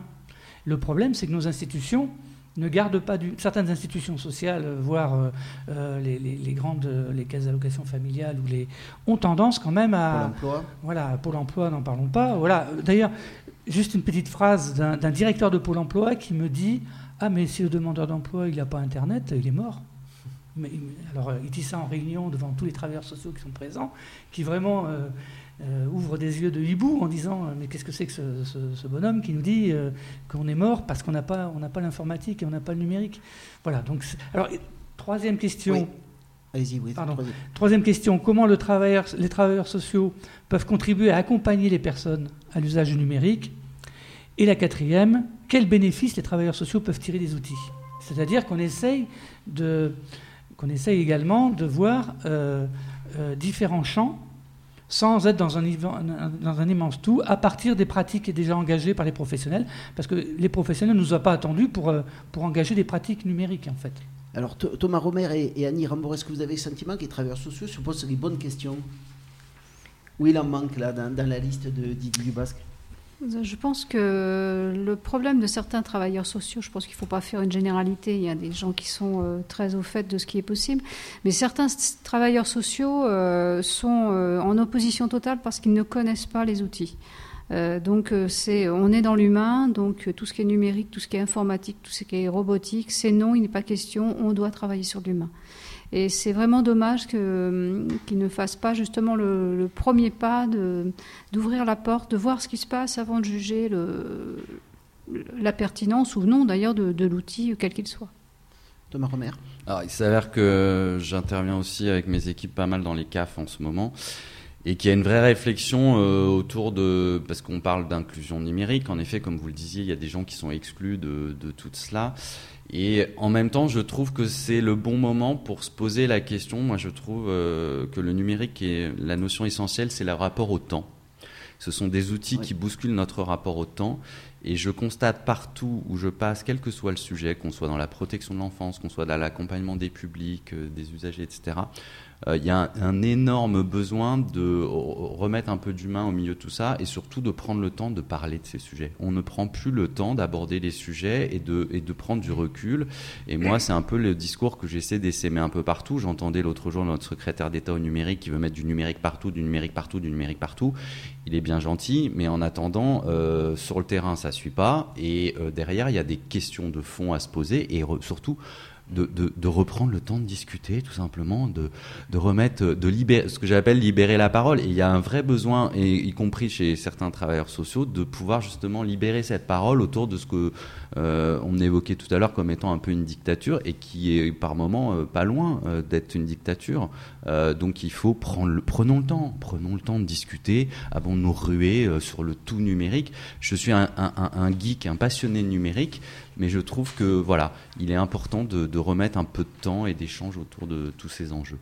Le problème, c'est que nos institutions ne gardent pas du, certaines institutions sociales, euh, voire euh, euh, les, grandes les caisses d'allocation familiale, ou les, ont tendance quand même à... Pour l'emploi Voilà, Pôle emploi, n'en parlons pas. Voilà. D'ailleurs, juste une petite phrase d'un directeur de Pôle emploi qui me dit Ah, mais si le demandeur d'emploi il n'a pas Internet, il est mort. Mais, alors, il dit ça en réunion devant tous les travailleurs sociaux qui sont présents, qui vraiment euh, ouvre des yeux de hibou en disant euh, mais qu'est-ce que c'est que ce, bonhomme qui nous dit euh, qu'on est mort parce qu'on n'a pas, on pas l'informatique et on n'a pas le numérique. Voilà. Donc alors troisième question. Allez-y, oui. Pardon. Troisième. question comment le travailleur, les travailleurs sociaux peuvent contribuer à accompagner les personnes à l'usage du numérique? Et la quatrième quels bénéfices les travailleurs sociaux peuvent tirer des outils? C'est-à-dire qu'on essaye de qu'on essaye également de voir différents champs sans être dans un, dans un immense tout, à partir des pratiques déjà engagées par les professionnels, parce que les professionnels ne nous ont pas attendus pour, euh, engager des pratiques numériques, en fait. Alors, Thomas Romer et, Annie Rambour, est-ce que vous avez le sentiment que les travailleurs sociaux se posent les bonnes questions? Où il en manque là dans, dans la liste de Didier Dubasque? Je pense que le problème de certains travailleurs sociaux, je pense qu'il ne faut pas faire une généralité, il y a des gens qui sont euh, très au fait de ce qui est possible, mais certains travailleurs sociaux euh, sont euh, en opposition totale parce qu'ils ne connaissent pas les outils. Donc c'est, on est dans l'humain, donc tout ce qui est numérique, tout ce qui est informatique, tout ce qui est robotique, c'est non, il n'est pas question, on doit travailler sur l'humain. Et c'est vraiment dommage hum, qu'ils ne fassent pas justement le, premier pas d'ouvrir la porte, de voir ce qui se passe avant de juger le, la pertinence ou non d'ailleurs de, l'outil, quel qu'il soit. Thomas Romer. Alors, il s'avère que j'interviens aussi avec mes équipes pas mal dans les CAF en ce moment et qu'il y a une vraie réflexion euh, autour de parce qu'on parle d'inclusion numérique. En effet, comme vous le disiez, il y a des gens qui sont exclus de, de tout cela. Et en même temps, je trouve que c'est le bon moment pour se poser la question. Moi, je trouve euh, que le numérique est la notion essentielle, c'est le rapport au temps. Ce sont des outils qui bousculent notre rapport au temps. Et je constate partout où je passe, quel que soit le sujet, qu'on soit dans la protection de l'enfance, qu'on soit dans l'accompagnement des publics, euh, des usagers, etc., il y a un, énorme besoin de remettre un peu d'humain au milieu de tout ça et surtout de prendre le temps de parler de ces sujets. On ne prend plus le temps d'aborder les sujets et de, et de prendre du recul. Et moi, c'est un peu le discours que j'essaie d'essaimer un peu partout. J'entendais l'autre jour notre secrétaire d'État au numérique qui veut mettre du numérique partout, du numérique partout, du numérique partout. Il est bien gentil, mais en attendant, euh, sur le terrain, ça suit pas. Et euh, derrière, il y a des questions de fond à se poser et surtout de, reprendre le temps de discuter, tout simplement, de, remettre, de libérer, ce que j'appelle libérer la parole. Et il y a un vrai besoin, et y compris chez certains travailleurs sociaux, de pouvoir justement libérer cette parole autour de ce que euh, on évoquait tout à l'heure comme étant un peu une dictature et qui est par moments euh, pas loin euh, d'être une dictature. donc il faut prendre le, prenons le temps, prenons le temps de discuter avant de nous ruer sur le tout numérique. Je suis un, un, geek, un passionné numérique, mais je trouve que voilà, il est important de, remettre un peu de temps et d'échange autour de tous ces enjeux.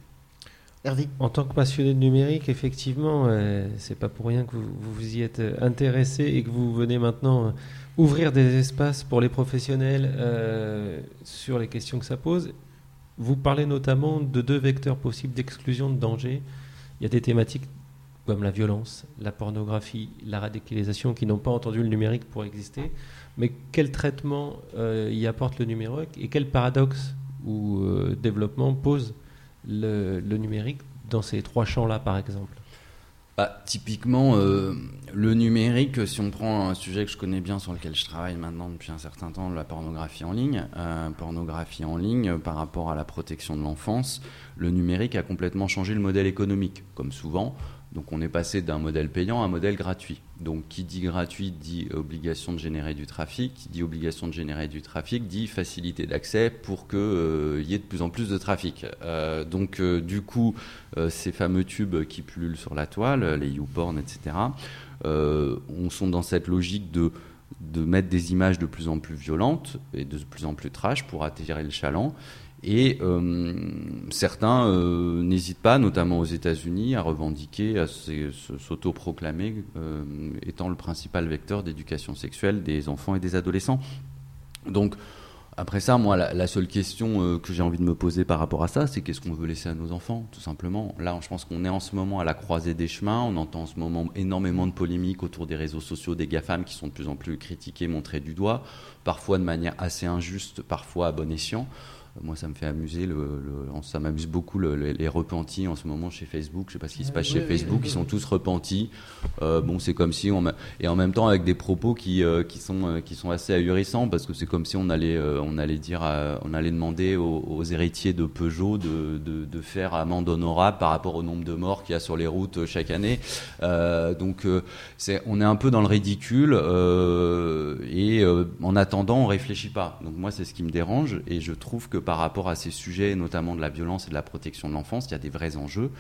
Hervé En tant que passionné de numérique, effectivement, c'est pas pour rien que vous, vous, y êtes intéressé et que vous venez maintenant ouvrir des espaces pour les professionnels euh, sur les questions que ça pose. Vous parlez notamment de deux vecteurs possibles d'exclusion de danger. Il y a des thématiques comme la violence, la pornographie, la radicalisation qui n'ont pas entendu le numérique pour exister. Mais quel traitement euh, y apporte le numérique et quel paradoxe ou euh, développement pose le numérique dans ces trois champs-là, par exemple? Bah, typiquement, euh, le numérique, si on prend un sujet que je connais bien, sur lequel je travaille maintenant depuis un certain temps, la pornographie en ligne, pornographie en ligne par rapport à la protection de l'enfance, le numérique a complètement changé le modèle économique. Comme souvent, donc on est passé d'un modèle payant à un modèle gratuit. Donc qui dit gratuit dit obligation de générer du trafic, qui dit obligation de générer du trafic dit facilité d'accès pour qu'il euh, y ait de plus en plus de trafic. Euh, donc euh, du coup, ces fameux tubes qui pullulent sur la toile, les YouPorn, etc., on sont dans cette logique de de mettre des images de plus en plus violentes et de plus en plus trash pour attirer le chaland et euh, certains euh, n'hésitent pas, notamment aux États-Unis, à revendiquer, à s'autoproclamer euh, étant le principal vecteur d'éducation sexuelle des enfants et des adolescents. Donc, après ça, moi, la, seule question que j'ai envie de me poser par rapport à ça, c'est qu'est-ce qu'on veut laisser à nos enfants, tout simplement. Là, je pense qu'on est en ce moment à la croisée des chemins. On entend en ce moment énormément de polémiques autour des réseaux sociaux, des GAFAM qui sont de plus en plus critiqués, montrés du doigt, parfois de manière assez injuste, parfois à bon escient. Moi, ça me fait amuser, le, ça m'amuse beaucoup les repentis en ce moment chez Facebook. Je sais pas ce qui se passe chez Facebook, ils sont tous repentis. Euh, bon, c'est comme si on et en même temps avec des propos qui euh, qui sont euh, qui sont assez ahurissants parce que c'est comme si on allait on allait dire on allait demander aux, héritiers de Peugeot de, de, de, faire amende honorable par rapport au nombre de morts qu'il y a sur les routes chaque année. donc c'est on est un peu dans le ridicule et en attendant on réfléchit pas. Donc moi c'est ce qui me dérange et je trouve que par rapport à ces sujets, notamment de la violence et de la protection de l'enfance, il y a des vrais enjeux.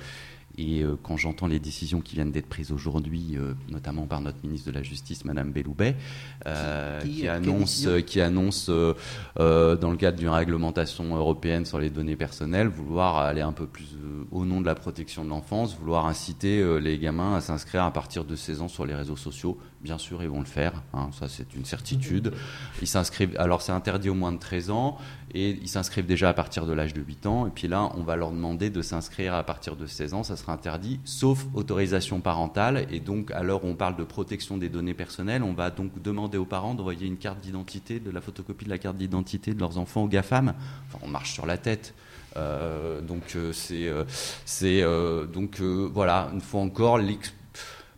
Et euh, quand j'entends les décisions qui viennent d'être prises aujourd'hui, euh, notamment par notre ministre de la Justice, Madame Belloubet, euh, qui, annonce, qui annonce dans le cadre d'une réglementation européenne sur les données personnelles, vouloir aller un peu plus au nom de la protection de l'enfance, vouloir inciter les gamins à s'inscrire à partir de 16 ans sur les réseaux sociaux. Bien sûr, ils vont le faire, hein, ça c'est une certitude. Ils s'inscrivent, alors c'est interdit au moins de 13 ans, et ils s'inscrivent déjà à partir de l'âge de 8 ans, et puis là, on va leur demander de s'inscrire à partir de 16 ans, ça sera interdit, sauf autorisation parentale. Et donc, où on parle de protection des données personnelles, on va donc demander aux parents d'envoyer une carte d'identité, de la photocopie de la carte d'identité de leurs enfants aux GAFAM. Enfin, on marche sur la tête. Euh, donc euh, c'est euh, c'est donc voilà une fois encore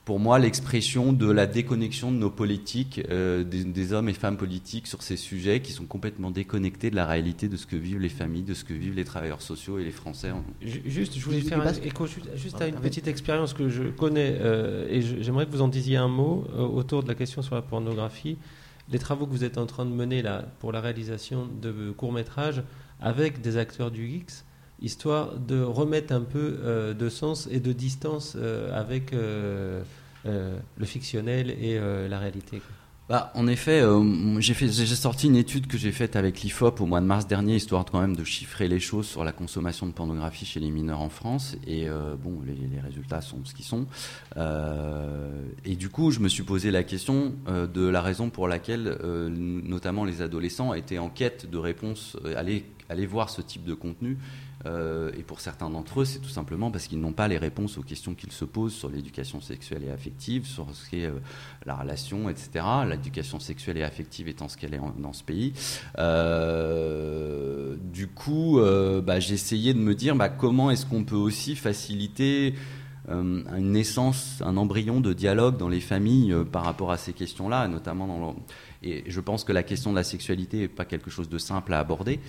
pour moi l'expression de la déconnexion de nos politiques, des, hommes et femmes politiques sur ces sujets qui sont complètement déconnectés de la réalité de ce que vivent les familles, de ce que vivent les travailleurs sociaux et les Français. Juste, je voulais faire un écho juste à une petite expérience que je connais et j'aimerais que vous en disiez un mot autour de la question sur la pornographie. Les travaux que vous êtes en train de mener là pour la réalisation de courts métrages avec des acteurs du X, histoire de remettre un peu euh, de sens et de distance euh, avec euh, le fictionnel et la réalité. Bah, en effet, j'ai, sorti une étude que j'ai faite avec l'IFOP au mois de mars dernier, histoire quand même de chiffrer les choses sur la consommation de pornographie chez les mineurs en France. Et bon, les, résultats sont ce qu'ils sont. et du coup, je me suis posé la question de la raison pour laquelle, notamment les adolescents, étaient en quête de réponses, allaient aller voir ce type de contenu. Euh, et pour certains d'entre eux, c'est tout simplement parce qu'ils n'ont pas les réponses aux questions qu'ils se posent sur l'éducation sexuelle et affective, sur ce qu'est euh, la relation, etc. L'éducation sexuelle et affective étant ce qu'elle est dans ce pays. Euh, du coup, bah, j'ai essayé de me dire bah, comment est-ce qu'on peut aussi faciliter une naissance, un embryon de dialogue dans les familles par rapport à ces questions-là, notamment dans et je pense que la question de la sexualité n'est pas quelque chose de simple à aborder.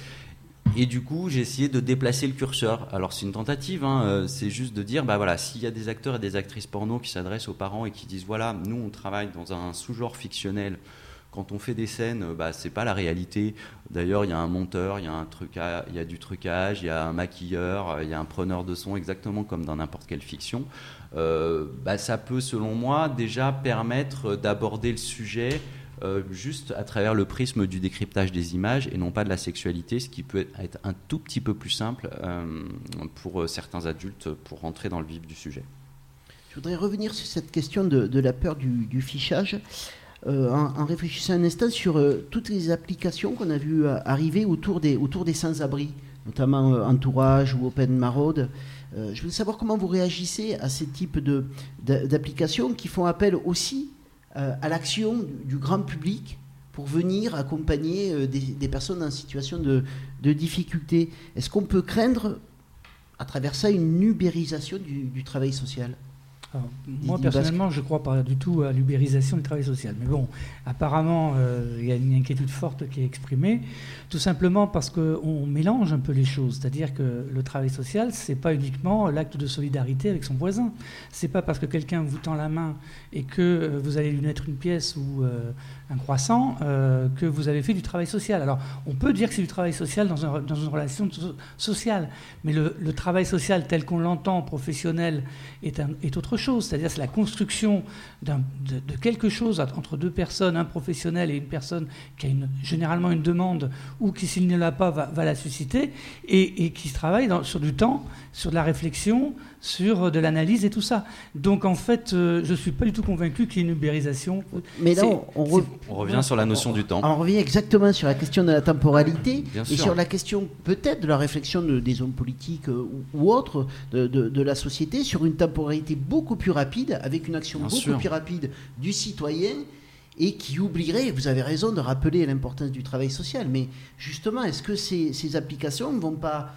Et du coup, j'ai essayé de déplacer le curseur. Alors, c'est une tentative, hein, euh, c'est juste de dire, bah voilà, s'il y a des acteurs et des actrices porno qui s'adressent aux parents et qui disent, voilà, nous, on travaille dans un sous-genre fictionnel. Quand on fait des scènes, bah, c'est pas la réalité. D'ailleurs, il y a un monteur, il y a un truc, il y a du trucage, il y a un maquilleur, il y a un preneur de son, exactement comme dans n'importe quelle fiction. Euh, bah, ça peut, selon moi, déjà permettre d'aborder le sujet euh, juste à travers le prisme du décryptage des images et non pas de la sexualité, ce qui peut être un tout petit peu plus simple euh, pour euh, certains adultes pour rentrer dans le vif du sujet. Je voudrais revenir sur cette question de, la peur du, fichage. en, réfléchissant un instant sur toutes les applications qu'on a vues arriver autour des, autour des sans-abri, notamment Entourage ou Open Maraude. je voulais savoir comment vous réagissez à ces types d'applications qui font appel aussi à l'action du, grand public pour venir accompagner euh, des, personnes en situation de, de difficulté. Est-ce qu'on peut craindre à travers ça une ubérisation du travail social? Moi, personnellement, je ne crois pas du tout à l'ubérisation du travail social. Mais bon, apparemment, euh, il y a une inquiétude forte qui est exprimée, tout simplement parce qu'on mélange un peu les choses. C'est-à-dire que le travail social, ce n'est pas uniquement l'acte de solidarité avec son voisin. Ce n'est pas parce que quelqu'un vous tend la main et que euh, vous allez lui mettre une pièce ou euh, un croissant que vous avez fait du travail social. Alors, on peut dire que c'est du travail social dans, dans une relation sociale, mais le, le, travail social tel qu'on l'entend professionnel est, un, est autre chose c'est-à-dire c'est la construction de, quelque chose entre deux personnes, un professionnel et une personne qui a généralement une demande ou qui, s'il ne l'a pas, va, la susciter, et, qui travaille sur du temps, sur de la réflexion, sur de l'analyse et tout ça. Donc en fait, euh, je ne suis pas du tout convaincu qu'il y ait une ubérisation. Mais là, on, revient sur la notion du temps. On revient exactement sur la question de la temporalité et sur la question peut-être de la réflexion des hommes politiques euh, ou, autres de, de, la société sur une temporalité beaucoup plus rapide, avec une action beaucoup plus rapide du citoyen et qui oublierait, vous avez raison de rappeler l'importance du travail social, mais justement, est-ce que ces, ces applications ne vont pas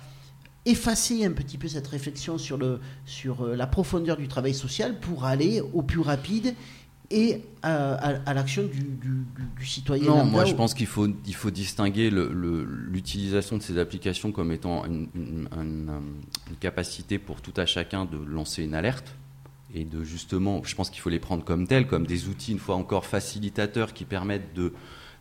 effacer un petit peu cette réflexion sur, le, sur euh, la profondeur du travail social pour aller au plus rapide et à, l'action du, citoyen. Non, moi je pense qu'il faut, il faut distinguer l'utilisation de ces applications comme étant une, une, capacité pour tout à chacun de lancer une alerte et de justement, je pense qu'il faut les prendre comme telles, comme des outils une fois encore facilitateurs qui permettent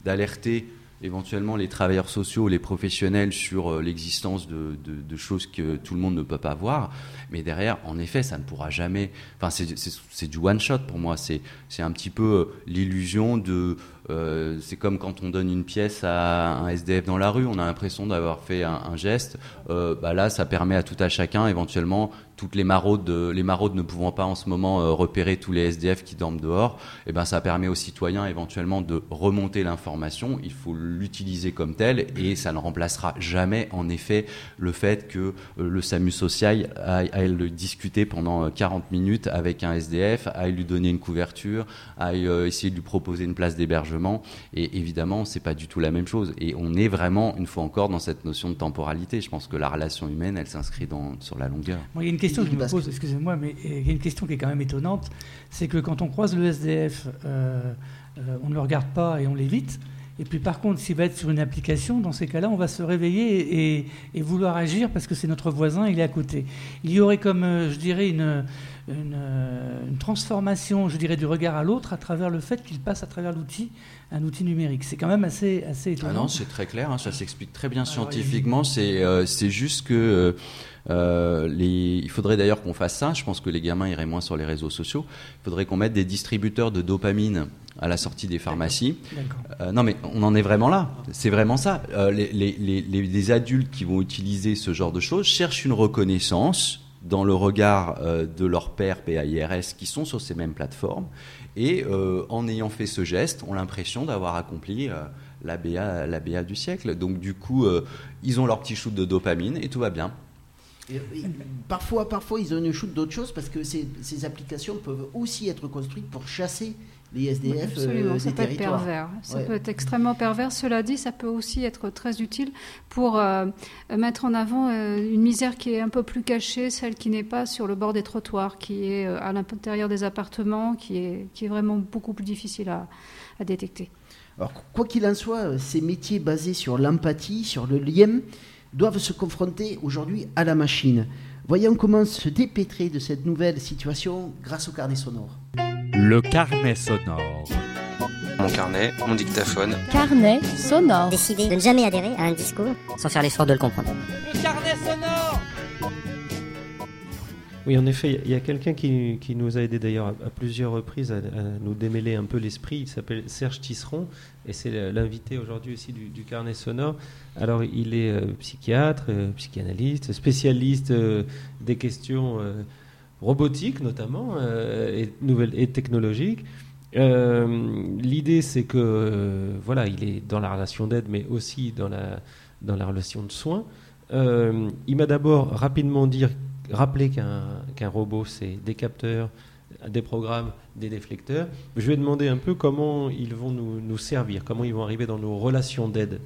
d'alerter éventuellement les travailleurs sociaux, les professionnels sur euh, l'existence de, choses que tout le monde ne peut pas voir. Mais derrière, en effet, ça ne pourra jamais. Enfin, c'est du one shot pour moi. C'est un petit peu euh, l'illusion de euh, c'est comme quand on donne une pièce à un SDF dans la rue, on a l'impression d'avoir fait un, geste. Bah là, ça permet à tout à chacun éventuellement toutes les maraudes, les maraudes ne pouvant pas en ce moment euh, repérer tous les SDF qui dorment dehors, eh ben ça permet aux citoyens éventuellement de remonter l'information. Il faut l'utiliser comme tel et ça ne remplacera jamais en effet le fait que euh, le SAMU social aille, le discuter pendant 40 euh, minutes avec un SDF, aille lui donner une couverture, aille essayer de lui proposer une place d'hébergement. Et évidemment, c'est pas du tout la même chose. Et on est vraiment, une fois encore, dans cette notion de temporalité. Je pense que la relation humaine, elle s'inscrit sur la longueur que je me pose, excusez-moi, mais il y a une question qui est quand même étonnante, c'est que quand on croise le SDF, euh, euh, on ne le regarde pas et on l'évite. Et puis par contre, s'il va être sur une application, dans ces cas-là, on va se réveiller et, vouloir agir parce que c'est notre voisin, il est à côté. Il y aurait comme, euh, je dirais, une, une, transformation, je dirais, du regard à l'autre à travers le fait qu'il passe à travers l'outil, un outil numérique. C'est quand même assez, assez ah étonnant. Ah non, c'est très clair, hein, ça s'explique très bien scientifiquement. C'est juste que euh, les... Il faudrait d'ailleurs qu'on fasse ça. Je pense que les gamins iraient moins sur les réseaux sociaux. Il faudrait qu'on mette des distributeurs de dopamine à la sortie des pharmacies. Euh, non, mais on en est vraiment là. C'est vraiment ça. Euh, les, les, les, les, adultes qui vont utiliser ce genre de choses cherchent une reconnaissance dans le regard euh, de leurs pères PAIRS qui sont sur ces mêmes plateformes. Et euh, en ayant fait ce geste, ont l'impression d'avoir accompli euh, la, BA, la BA du siècle. Donc du coup, ils ont leur petit shoot de dopamine et tout va bien. Euh, parfois, parfois, ils ont une chute d'autres choses parce que ces, ces, applications peuvent aussi être construites pour chasser les SDF Absolument, euh, ça peut être pervers. Ça peut être extrêmement pervers. Cela dit, ça peut aussi être très utile pour euh, mettre en avant une misère qui est un peu plus cachée, celle qui n'est pas sur le bord des trottoirs, qui est à l'intérieur des appartements, qui est, qui est vraiment beaucoup plus difficile à, à détecter. Alors, quoi qu'il en soit, ces métiers basés sur l'empathie, sur le lien, doivent se confronter aujourd'hui à la machine. Voyons comment se dépêtrer de cette nouvelle situation grâce au carnet sonore. Le carnet sonore. Mon carnet, mon dictaphone. Carnet sonore. Décider de ne jamais adhérer à un discours sans faire l'effort de le comprendre. Le oui, en effet, il y a quelqu'un qui, nous a aidé d'ailleurs à, plusieurs reprises à, nous démêler un peu l'esprit. Il s'appelle Serge Tisseron et c'est l'invité aujourd'hui aussi du, carnet sonore. Alors, il est euh, psychiatre, euh, psychanalyste, spécialiste euh, des questions robotiques notamment et, nouvelles, et technologiques. L'idée, c'est que voilà, il est dans la relation d'aide, mais aussi dans la, dans la relation de soins. il m'a d'abord rapidement dit rappeler qu'un robot, c'est des capteurs, des programmes, des déflecteurs. Je vais demander un peu comment ils vont nous, servir, comment ils vont arriver dans nos relations d'aide.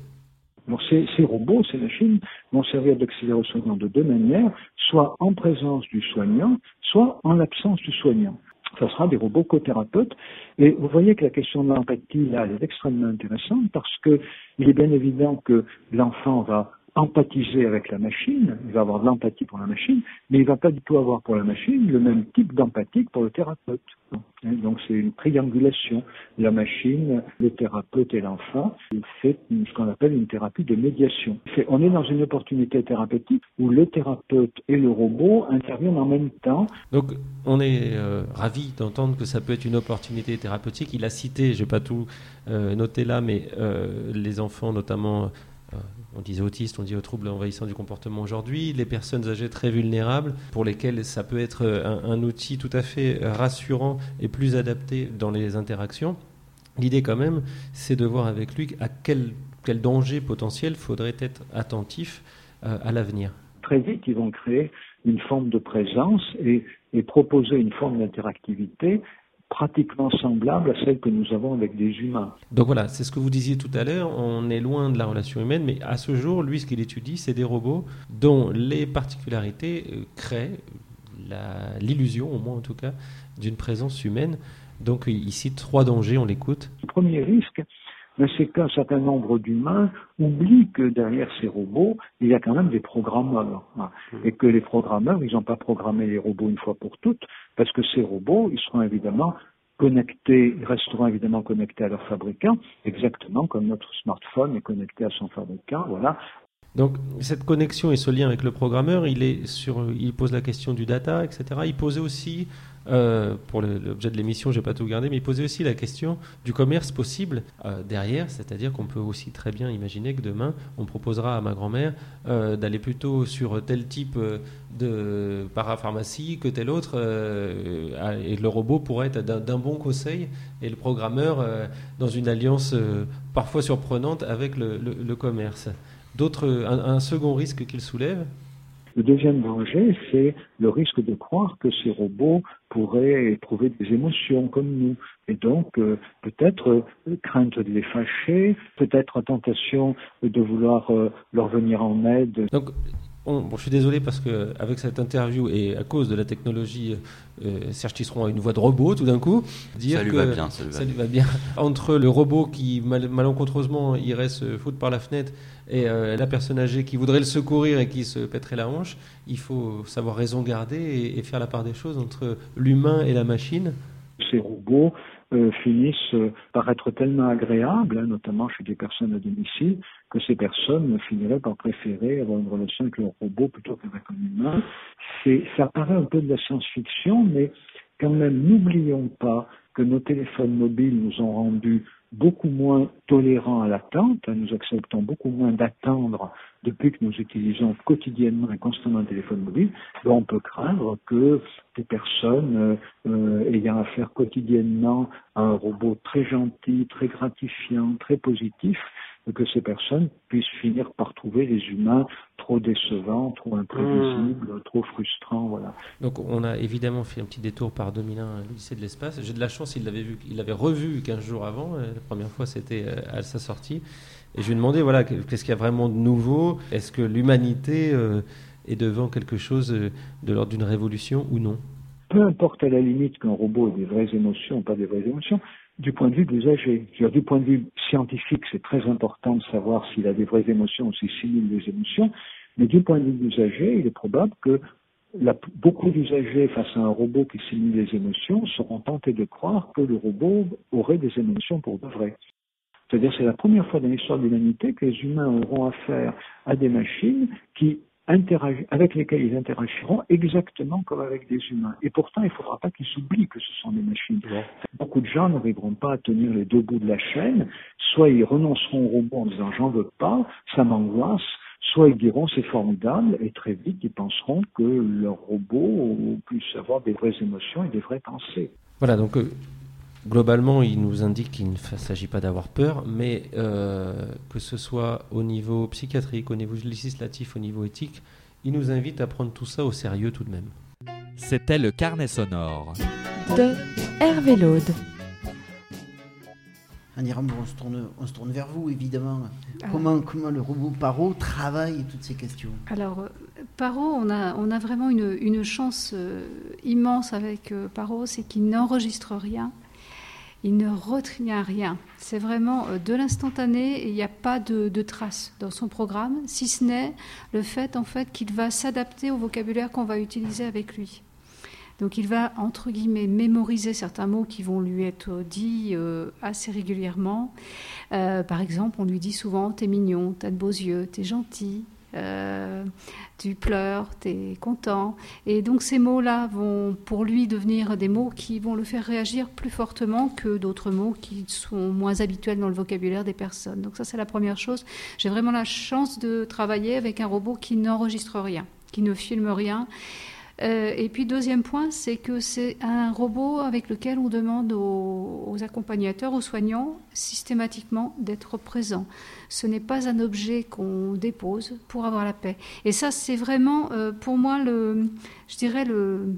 ces, ces, robots, ces machines, vont servir d'accélérateur soignant de deux manières, soit en présence du soignant, soit en l'absence du soignant. Ça sera des robots co-thérapeutes. Et vous voyez que la question de l'empathie, là, elle est extrêmement intéressante parce que il est bien évident que l'enfant va empathiser avec la machine, il va avoir de l'empathie pour la machine, mais il va pas du tout avoir pour la machine le même type d'empathie que pour le thérapeute. Donc c'est une triangulation. La machine, le thérapeute et l'enfant, c'est ce qu'on appelle une thérapie de médiation. On est dans une opportunité thérapeutique où le thérapeute et le robot interviennent en même temps. Donc on est euh, ravi d'entendre que ça peut être une opportunité thérapeutique. Il a cité, je vais pas tout euh, noter là, mais euh, les enfants notamment on disait autistes, on dit aux troubles envahissants du comportement aujourd'hui, les personnes âgées très vulnérables, pour lesquelles ça peut être un, outil tout à fait rassurant et plus adapté dans les interactions. L'idée quand même, c'est de voir avec lui à quel, danger potentiel faudrait être attentif euh, à l'avenir. Très vite, ils vont créer une forme de présence et proposer une forme d'interactivité pratiquement semblable à celle que nous avons avec des humains. Donc voilà, c'est ce que vous disiez tout à l'heure, on est loin de la relation humaine, mais à ce jour, lui, ce qu'il étudie, c'est des robots dont les particularités euh, créent l'illusion, au moins en tout cas, d'une présence humaine. Donc il cite trois dangers, on l'écoute. Le premier risque, mais c'est qu'un certain nombre d'humains oublient que derrière ces robots, il y a quand même des programmeurs. Hein. Et que les programmeurs, ils n'ont pas programmé les robots une fois pour toutes, parce que ces robots, ils seront évidemment connectés, ils resteront évidemment connectés à leur fabricant, exactement comme notre smartphone est connecté à son fabricant, voilà. Donc cette connexion et ce lien avec le programmeur, il, est sur, il pose la question du data, etc. Il posait aussi euh, pour l'objet de l'émission, je n'ai pas tout gardé, mais il posait aussi la question du commerce possible euh, derrière, c'est-à-dire qu'on peut aussi très bien imaginer que demain, on proposera à ma grand-mère euh, d'aller plutôt sur tel type de parapharmacie que tel autre, et le robot pourrait être d'un bon conseil, et le programmeur dans une alliance parfois surprenante avec le, commerce. D'autres, un second risque qu'il soulève, le deuxième danger, c'est le risque de croire que ces robots pourraient éprouver des émotions comme nous. Et donc, euh, peut-être euh, crainte de les fâcher, peut-être tentation de vouloir euh, leur venir en aide. Donc, bon, je suis désolé parce que avec cette interview et à cause de la technologie, Serge Tisseron a une voix de robot tout d'un coup. Dire ça lui que va bien. Ça lui va, va bien. [LAUGHS] Entre le robot qui malencontreusement irait se foutre par la fenêtre et euh, la personne âgée qui voudrait le secourir et qui se pèterait la hanche, il faut savoir raison garder et, faire la part des choses entre l'humain et la machine. Ces robots euh, finissent par être tellement agréables, hein, notamment chez des personnes à domicile, que ces personnes finiraient par préférer avoir une relation avec leur robot plutôt qu'avec un humain. Ça paraît un peu de la science-fiction, mais quand même, n'oublions pas que nos téléphones mobiles nous ont rendus beaucoup moins tolérants à l'attente, nous acceptons beaucoup moins d'attendre depuis que nous utilisons quotidiennement et constamment un téléphone mobile, on peut craindre que des personnes euh, euh, ayant affaire quotidiennement à un robot très gentil, très gratifiant, très positif, que ces personnes puissent finir par trouver les humains trop décevants, trop imprévisibles, mmh. trop frustrants, voilà. Donc on a évidemment fait un petit détour par 2001 le lycée de l'espace. J'ai de la chance, il l'avait vu, il l'avait revu 15 jours avant. Euh, la première fois, c'était euh, à sa sortie. Et je lui ai demandé, voilà, qu'est-ce qu'il y a vraiment de nouveau? Est-ce que l'humanité euh, est devant quelque chose de l'ordre d'une révolution ou non? Peu importe à la limite qu'un robot ait des vraies émotions, pas des vraies émotions, du point de vue de l'usager. Du point de vue scientifique, c'est très important de savoir s'il a des vraies émotions ou s'il simule des émotions, mais du point de vue de l'usager, il est probable que beaucoup d'usagers face à un robot qui simule des émotions seront tentés de croire que le robot aurait des émotions pour de vrai. C'est-à-dire c'est la première fois dans l'histoire de l'humanité que les humains auront affaire à des machines qui avec lesquels ils interagiront exactement comme avec des humains. Et pourtant, il ne faudra pas qu'ils s'oublient que ce sont des machines. Beaucoup de gens n'arriveront pas à tenir les deux bouts de la chaîne. Soit ils renonceront au robot en disant j'en veux pas, ça m'angoisse. Soit ils diront c'est formidable et très vite ils penseront que leur robot puisse avoir des vraies émotions et des vraies pensées. Voilà, donc euh, globalement, il nous indique qu'il ne s'agit pas d'avoir peur, mais euh, que ce soit au niveau psychiatrique, au niveau législatif, au niveau éthique, il nous invite à prendre tout ça au sérieux tout de même. C'était le carnet sonore de Hervé Laude. On se, tourne, on se tourne vers vous, évidemment. Ah. Comment, comment le robot Paro travaille toutes ces questions? Alors, euh, Paro, on a, on a vraiment une, une chance euh, immense avec Paro, c'est qu'il n'enregistre rien il ne retient rien. C'est vraiment euh, de l'instantané et il n'y a pas de, traces dans son programme, si ce n'est le fait en fait qu'il va s'adapter au vocabulaire qu'on va utiliser avec lui. Donc il va, entre guillemets, mémoriser certains mots qui vont lui être dits euh, assez régulièrement. Euh, par exemple, on lui dit souvent T'es mignon, t'as de beaux yeux, t'es gentil, euh, tu pleures, tu es content. Et donc ces mots-là vont pour lui devenir des mots qui vont le faire réagir plus fortement que d'autres mots qui sont moins habituels dans le vocabulaire des personnes. Donc ça c'est la première chose. J'ai vraiment la chance de travailler avec un robot qui n'enregistre rien, qui ne filme rien euh, et puis deuxième point, c'est que c'est un robot avec lequel on demande aux, accompagnateurs, aux soignants, systématiquement d'être présents. Ce n'est pas un objet qu'on dépose pour avoir la paix. Et ça, c'est vraiment euh, pour moi le, je dirais le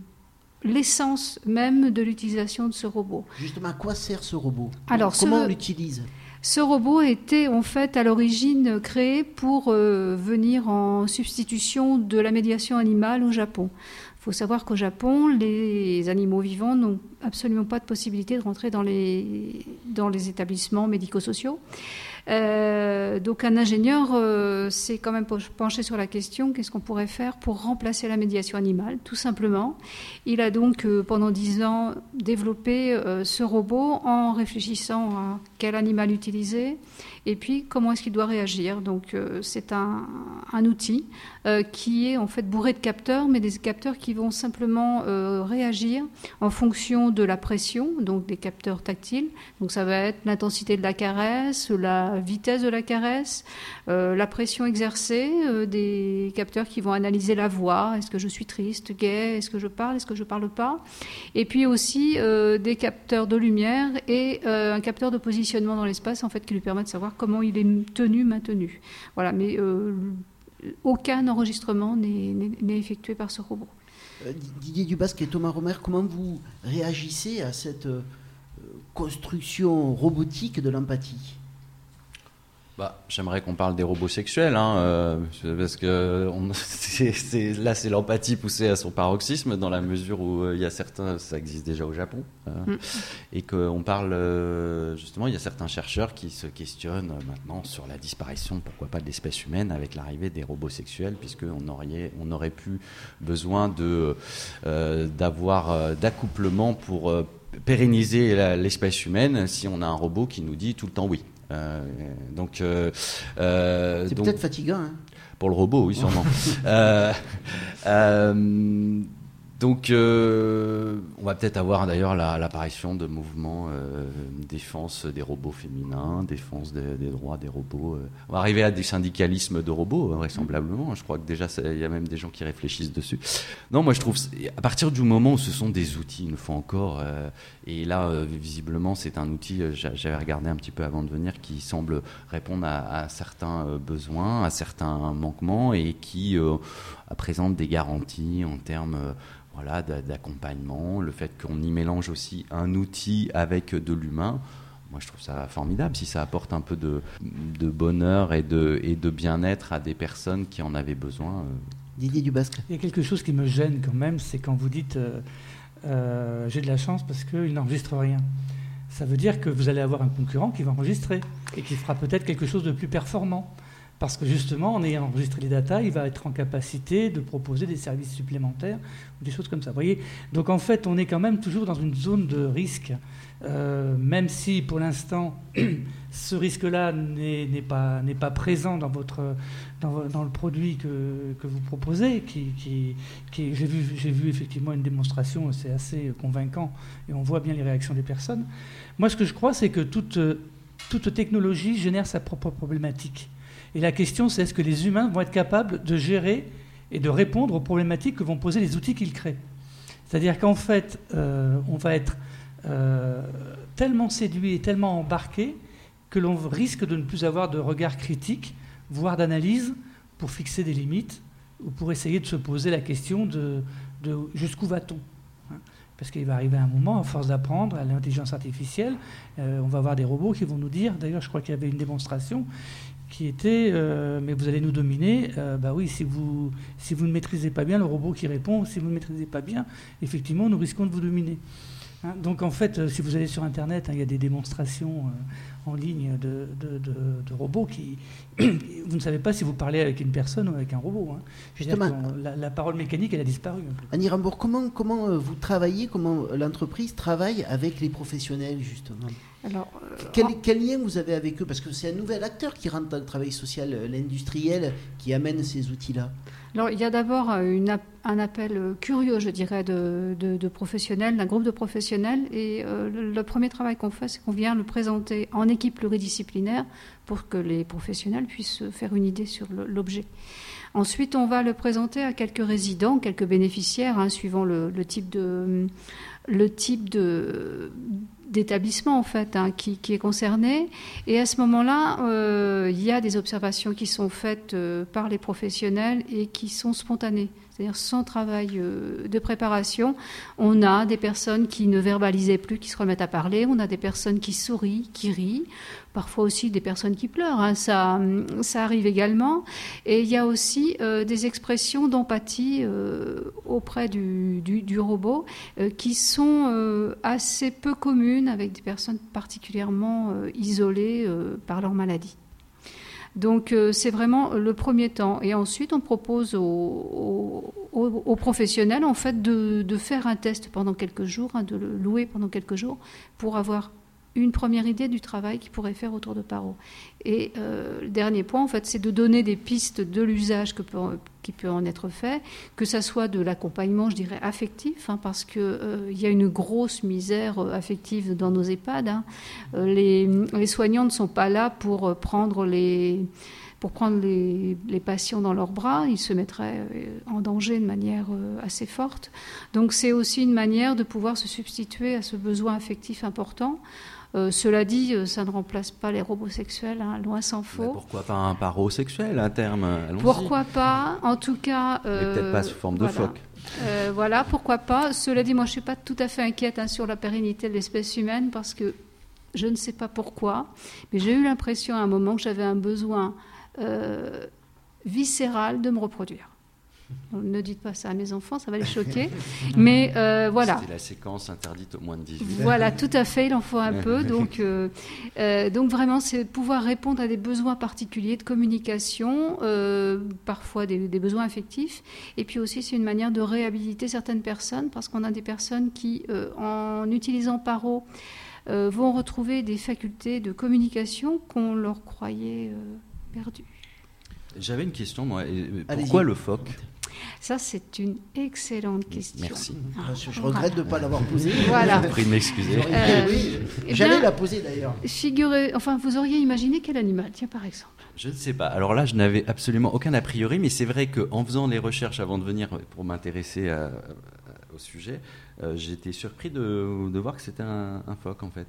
l'essence même de l'utilisation de ce robot. Justement, à quoi sert ce robot? Alors, Comment on l'utilise? Ce robot était en fait à l'origine créé pour euh, venir en substitution de la médiation animale au Japon. Faut savoir qu'au Japon, les animaux vivants n'ont absolument pas de possibilité de rentrer dans les, dans les établissements médico-sociaux. Euh, donc un ingénieur euh, s'est quand même penché sur la question qu'est-ce qu'on pourrait faire pour remplacer la médiation animale, tout simplement. Il a donc euh, pendant dix ans développé ce robot en réfléchissant à quel animal utiliser et puis comment est-ce qu'il doit réagir. Donc c'est un, un, outil qui est en fait bourré de capteurs, mais des capteurs qui vont simplement réagir en fonction de la pression, donc des capteurs tactiles. Donc ça va être l'intensité de la caresse, la vitesse de la caresse, euh, la pression exercée, euh, des capteurs qui vont analyser la voix, est-ce que je suis triste, gai, est-ce que je parle, est-ce que je parle pas, et puis aussi euh, des capteurs de lumière et un capteur de positionnement dans l'espace en fait qui lui permet de savoir comment il est tenu, maintenu. Voilà, mais aucun enregistrement n'est effectué par ce robot. Didier Dubasque et Thomas Romer, comment vous réagissez à cette construction robotique de l'empathie? Bah, J'aimerais qu'on parle des robots sexuels, hein, euh, parce que on, [LAUGHS] là c'est l'empathie poussée à son paroxysme, dans la mesure où euh, il y a certains, ça existe déjà au Japon, euh, mm. et qu'on parle justement, il y a certains chercheurs qui se questionnent maintenant sur la disparition, pourquoi pas de l'espèce humaine, avec l'arrivée des robots sexuels, puisqu'on aurait, on aurait pu besoin de d'avoir d'accouplement pour pérenniser l'espèce humaine si on a un robot qui nous dit tout le temps oui. Euh, donc, euh, euh, c'est peut-être fatigant. Hein. pour le robot, oui, sûrement. [LAUGHS] Donc, euh, on va peut-être avoir d'ailleurs l'apparition de mouvements euh, défense des robots féminins, défense des, droits des robots. Euh. On va arriver à des syndicalismes de robots, vraisemblablement. Je crois que déjà, il y a même des gens qui réfléchissent dessus. Non, moi, je trouve, à partir du moment où ce sont des outils, une fois encore, et là, visiblement, c'est un outil, j'avais regardé un petit peu avant de venir, qui semble répondre à, à certains besoins, à certains manquements, et qui présente des garanties en termes voilà, d'accompagnement, le fait qu'on y mélange aussi un outil avec de l'humain. Moi, je trouve ça formidable si ça apporte un peu de, de bonheur et de, et de bien-être à des personnes qui en avaient besoin. Euh. Didier Dubasque. Il y a quelque chose qui me gêne quand même, c'est quand vous dites euh, euh, j'ai de la chance parce qu'il n'enregistre rien. Ça veut dire que vous allez avoir un concurrent qui va enregistrer et qui fera peut-être quelque chose de plus performant. Parce que justement, en ayant enregistré les datas, il va être en capacité de proposer des services supplémentaires ou des choses comme ça. voyez Donc en fait, on est quand même toujours dans une zone de risque, euh, même si pour l'instant, [CLEARS THROAT] ce risque-là n'est pas, présent dans, votre, dans, le produit que, que vous proposez. Qui, qui, J'ai vu, effectivement une démonstration, c'est assez convaincant, et on voit bien les réactions des personnes. Moi, ce que je crois, c'est que toute technologie génère sa propre problématique. Et la question, c'est est-ce que les humains vont être capables de gérer et de répondre aux problématiques que vont poser les outils qu'ils créent? C'est-à-dire qu'en fait, euh, on va être euh, tellement séduit et tellement embarqué que l'on risque de ne plus avoir de regard critique, voire d'analyse, pour fixer des limites ou pour essayer de se poser la question de, jusqu'où va-t-on? Parce qu'il va arriver un moment, à force d'apprendre à l'intelligence artificielle, euh, on va avoir des robots qui vont nous dire, d'ailleurs je crois qu'il y avait une démonstration, qui était euh, mais vous allez nous dominer. Euh, bah oui, si vous si vous ne maîtrisez pas bien le robot qui répond, si vous ne maîtrisez pas bien, effectivement, nous risquons de vous dominer. Hein, donc en fait, euh, si vous allez sur Internet, hein, il y a des démonstrations en ligne de, de, robots qui... [COUGHS] vous ne savez pas si vous parlez avec une personne ou avec un robot. Hein. Justement, la, parole mécanique, elle a disparu. Annie Rambourg, comment, comment vous travaillez, comment l'entreprise travaille avec les professionnels, justement? Alors, quel, quel, lien vous avez avec eux Parce que c'est un nouvel acteur qui rentre dans le travail social, l'industriel, qui amène ces outils-là. Alors, il y a d'abord euh, un appel euh, curieux, je dirais, de, professionnels, d'un groupe de professionnels. Et euh, le, premier travail qu'on fait, c'est qu'on vient le présenter en équipe pluridisciplinaire pour que les professionnels puissent faire une idée sur l'objet. Ensuite, on va le présenter à quelques résidents, quelques bénéficiaires, hein, suivant le, type de le type de d'établissement en fait hein, qui, est concerné. Et à ce moment-là il y a des observations qui sont faites par les professionnels et qui sont spontanées. C'est-à-dire sans travail euh, de préparation, on a des personnes qui ne verbalisaient plus, qui se remettent à parler, on a des personnes qui sourient, qui rient, parfois aussi des personnes qui pleurent, hein. ça, ça arrive également. Et il y a aussi euh, des expressions d'empathie euh, auprès du, du, robot qui sont assez peu communes avec des personnes particulièrement isolées par leur maladie. Donc euh, c'est vraiment le premier temps. Et ensuite, on propose aux, professionnels en fait de, faire un test pendant quelques jours, hein, de le louer pendant quelques jours pour avoir une première idée du travail qu'ils pourraient faire autour de Paro. Et euh, le dernier point, en fait, c'est de donner des pistes de l'usage qui peut en être fait, que ça soit de l'accompagnement, je dirais, affectif, hein, parce qu'il euh, y a une grosse misère euh, affective dans nos EHPAD. Hein. Les, soignants ne sont pas là pour prendre les pour prendre les, patients dans leurs bras, ils se mettraient en danger de manière assez forte. Donc c'est aussi une manière de pouvoir se substituer à ce besoin affectif important. Euh, cela dit, euh, ça ne remplace pas les robots sexuels, hein, loin s'en faut. pourquoi pas un paro sexuel, un terme Pourquoi pas En tout cas. peut-être pas sous forme de phoque. Euh, voilà, pourquoi pas. Cela dit, moi, je ne suis pas tout à fait inquiète hein, sur la pérennité de l'espèce humaine parce que je ne sais pas pourquoi, mais j'ai eu l'impression à un moment que j'avais un besoin viscéral de me reproduire. Ne dites pas ça à mes enfants, ça va les choquer. [LAUGHS] Mais euh, voilà. C'était la séquence interdite au moins de 18. Voilà, tout à fait, il en faut un peu. [LAUGHS] Donc, euh, euh, donc vraiment, c'est pouvoir répondre à des besoins particuliers de communication, parfois des, besoins affectifs. Et puis aussi, c'est une manière de réhabiliter certaines personnes, parce qu'on a des personnes qui, en utilisant Paro, vont retrouver des facultés de communication qu'on leur croyait perdues. J'avais une question, moi. Pourquoi le phoque? Ça, c'est une excellente question. Merci. Ah, je, regrette de ne pas l'avoir posée. [LAUGHS] Voilà. prie de m'excuser. Euh, J'allais la poser d'ailleurs. Figurez, enfin, vous auriez imaginé quel animal, tiens, par exemple Je ne sais pas. Alors là, je n'avais absolument aucun a priori, mais c'est vrai qu'en faisant les recherches avant de venir pour m'intéresser au sujet, euh, j'ai été surpris de, de, voir que c'était un, phoque, en fait.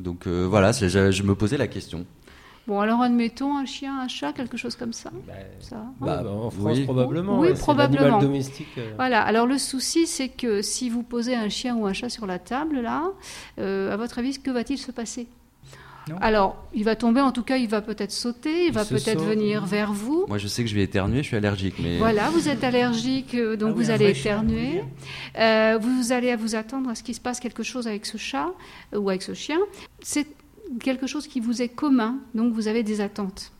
Donc euh, voilà, je me posais la question. Bon, alors admettons un chien, un chat, quelque chose comme ça. Bah, ça bah, en France, probablement. Oui, probablement. domestique. Euh. Voilà. Alors le souci, c'est que si vous posez un chien ou un chat sur la table, là, euh, à votre avis, que va-t-il se passer? Alors, il va tomber, en tout cas, il va peut-être sauter, il, va peut-être venir vers vous. Moi, je sais que je vais éternuer, je suis allergique. Mais... Voilà, vous êtes allergique, euh, donc ah vous allez éternuer. vous allez vous attendre à ce qu'il se passe quelque chose avec ce chat ou avec ce chien. C'est quelque chose qui vous est commun, donc vous avez des attentes.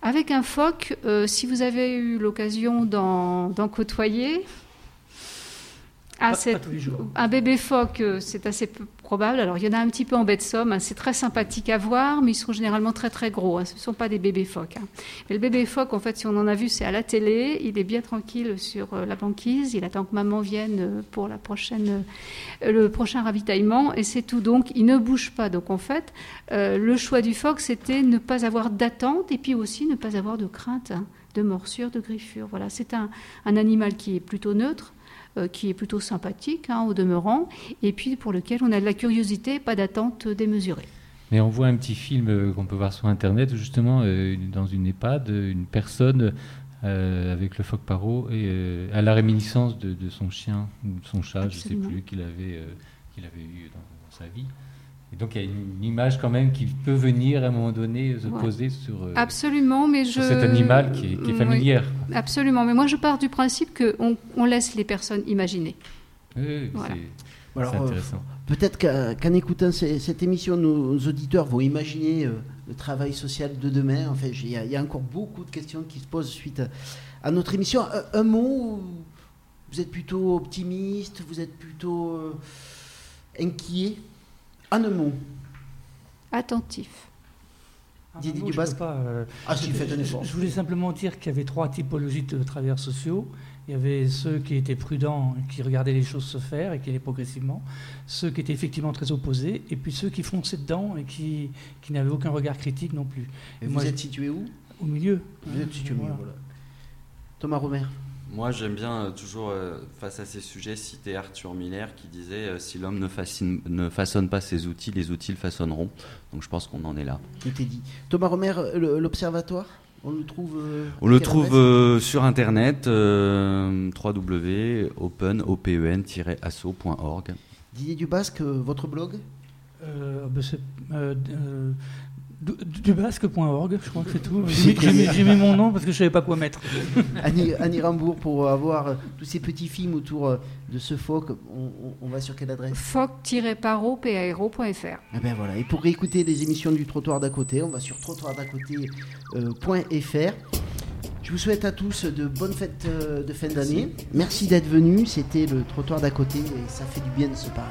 Avec un phoque, euh, si vous avez eu l'occasion d'en côtoyer, ah, un bébé phoque, euh, c'est assez peu probable. Alors, il y en a un petit peu en baie de Somme. Hein. C'est très sympathique à voir, mais ils sont généralement très très gros. Hein. Ce ne sont pas des bébés phoques. Hein. Mais le bébé phoque, en fait, si on en a vu, c'est à la télé. Il est bien tranquille sur euh, la banquise. Il attend que maman vienne euh, pour la prochaine, le prochain ravitaillement, et c'est tout. Donc, il ne bouge pas. Donc, en fait, le choix du phoque, c'était ne pas avoir d'attente et puis aussi ne pas avoir de crainte de morsure, de griffure. Voilà, c'est un, un animal qui est plutôt neutre qui est plutôt sympathique hein, au demeurant, et puis pour lequel on a de la curiosité, pas d'attente démesurée. Mais on voit un petit film euh, qu'on peut voir sur Internet, justement, euh, dans une EHPAD, une personne avec le phoque paro et à la réminiscence de, son chien ou de son chat, je ne sais plus, qu'il avait, qu'il avait eu dans sa vie. Et donc il y a une image quand même qui peut venir à un moment donné se poser sur, euh, absolument, mais je... cet animal qui est, familière. absolument, mais moi je pars du principe qu'on on laisse les personnes imaginer. Oui, c'est euh, intéressant. Peut-être qu'en écoutant cette émission, nos auditeurs vont imaginer euh, le travail social de demain. Enfin, il y, a encore beaucoup de questions qui se posent suite à, notre émission. Un, mot, vous êtes plutôt optimiste, vous êtes plutôt inquiet? Un mot. Attentif. Didier Dubas. Euh, ah, je, je, voulais simplement dire qu'il y avait trois typologies de travailleurs sociaux. Il y avait ceux qui étaient prudents, qui regardaient les choses se faire et qui allaient progressivement, ceux qui étaient effectivement très opposés, et puis ceux qui fonçaient dedans et qui, qui n'avaient aucun regard critique non plus. Et, vous êtes situé où? Au milieu. Vous êtes situé au milieu, voilà. Thomas Romer. Moi, j'aime bien euh, toujours, euh, face à ces sujets, citer Arthur Miller qui disait euh, Si l'homme ne, ne, façonne pas ses outils, les outils le façonneront. Donc je pense qu'on en est là. Tout est dit. Thomas Romer, l'Observatoire On le trouve. euh, On le trouve euh, sur internet euh, www.open-asso.org. Didier Dubasque, votre blog? Euh, bah, euh, euh, dubasque.org, je crois que c'est tout. J'ai mis, mon nom parce que je savais pas quoi mettre. [LAUGHS] Annie, Annie Rambourg, pour avoir euh, tous ces petits films autour euh, de ce phoque, on, va sur quelle adresse? foc-paro.fr. Eh ben voilà. Et pour réécouter les émissions du Trottoir d'à côté, on va sur trottoirdà-côté.fr. Je vous souhaite à tous de bonnes fêtes euh, de fin d'année. Merci d'être venus. C'était le Trottoir d'à côté et ça fait du bien de se parler.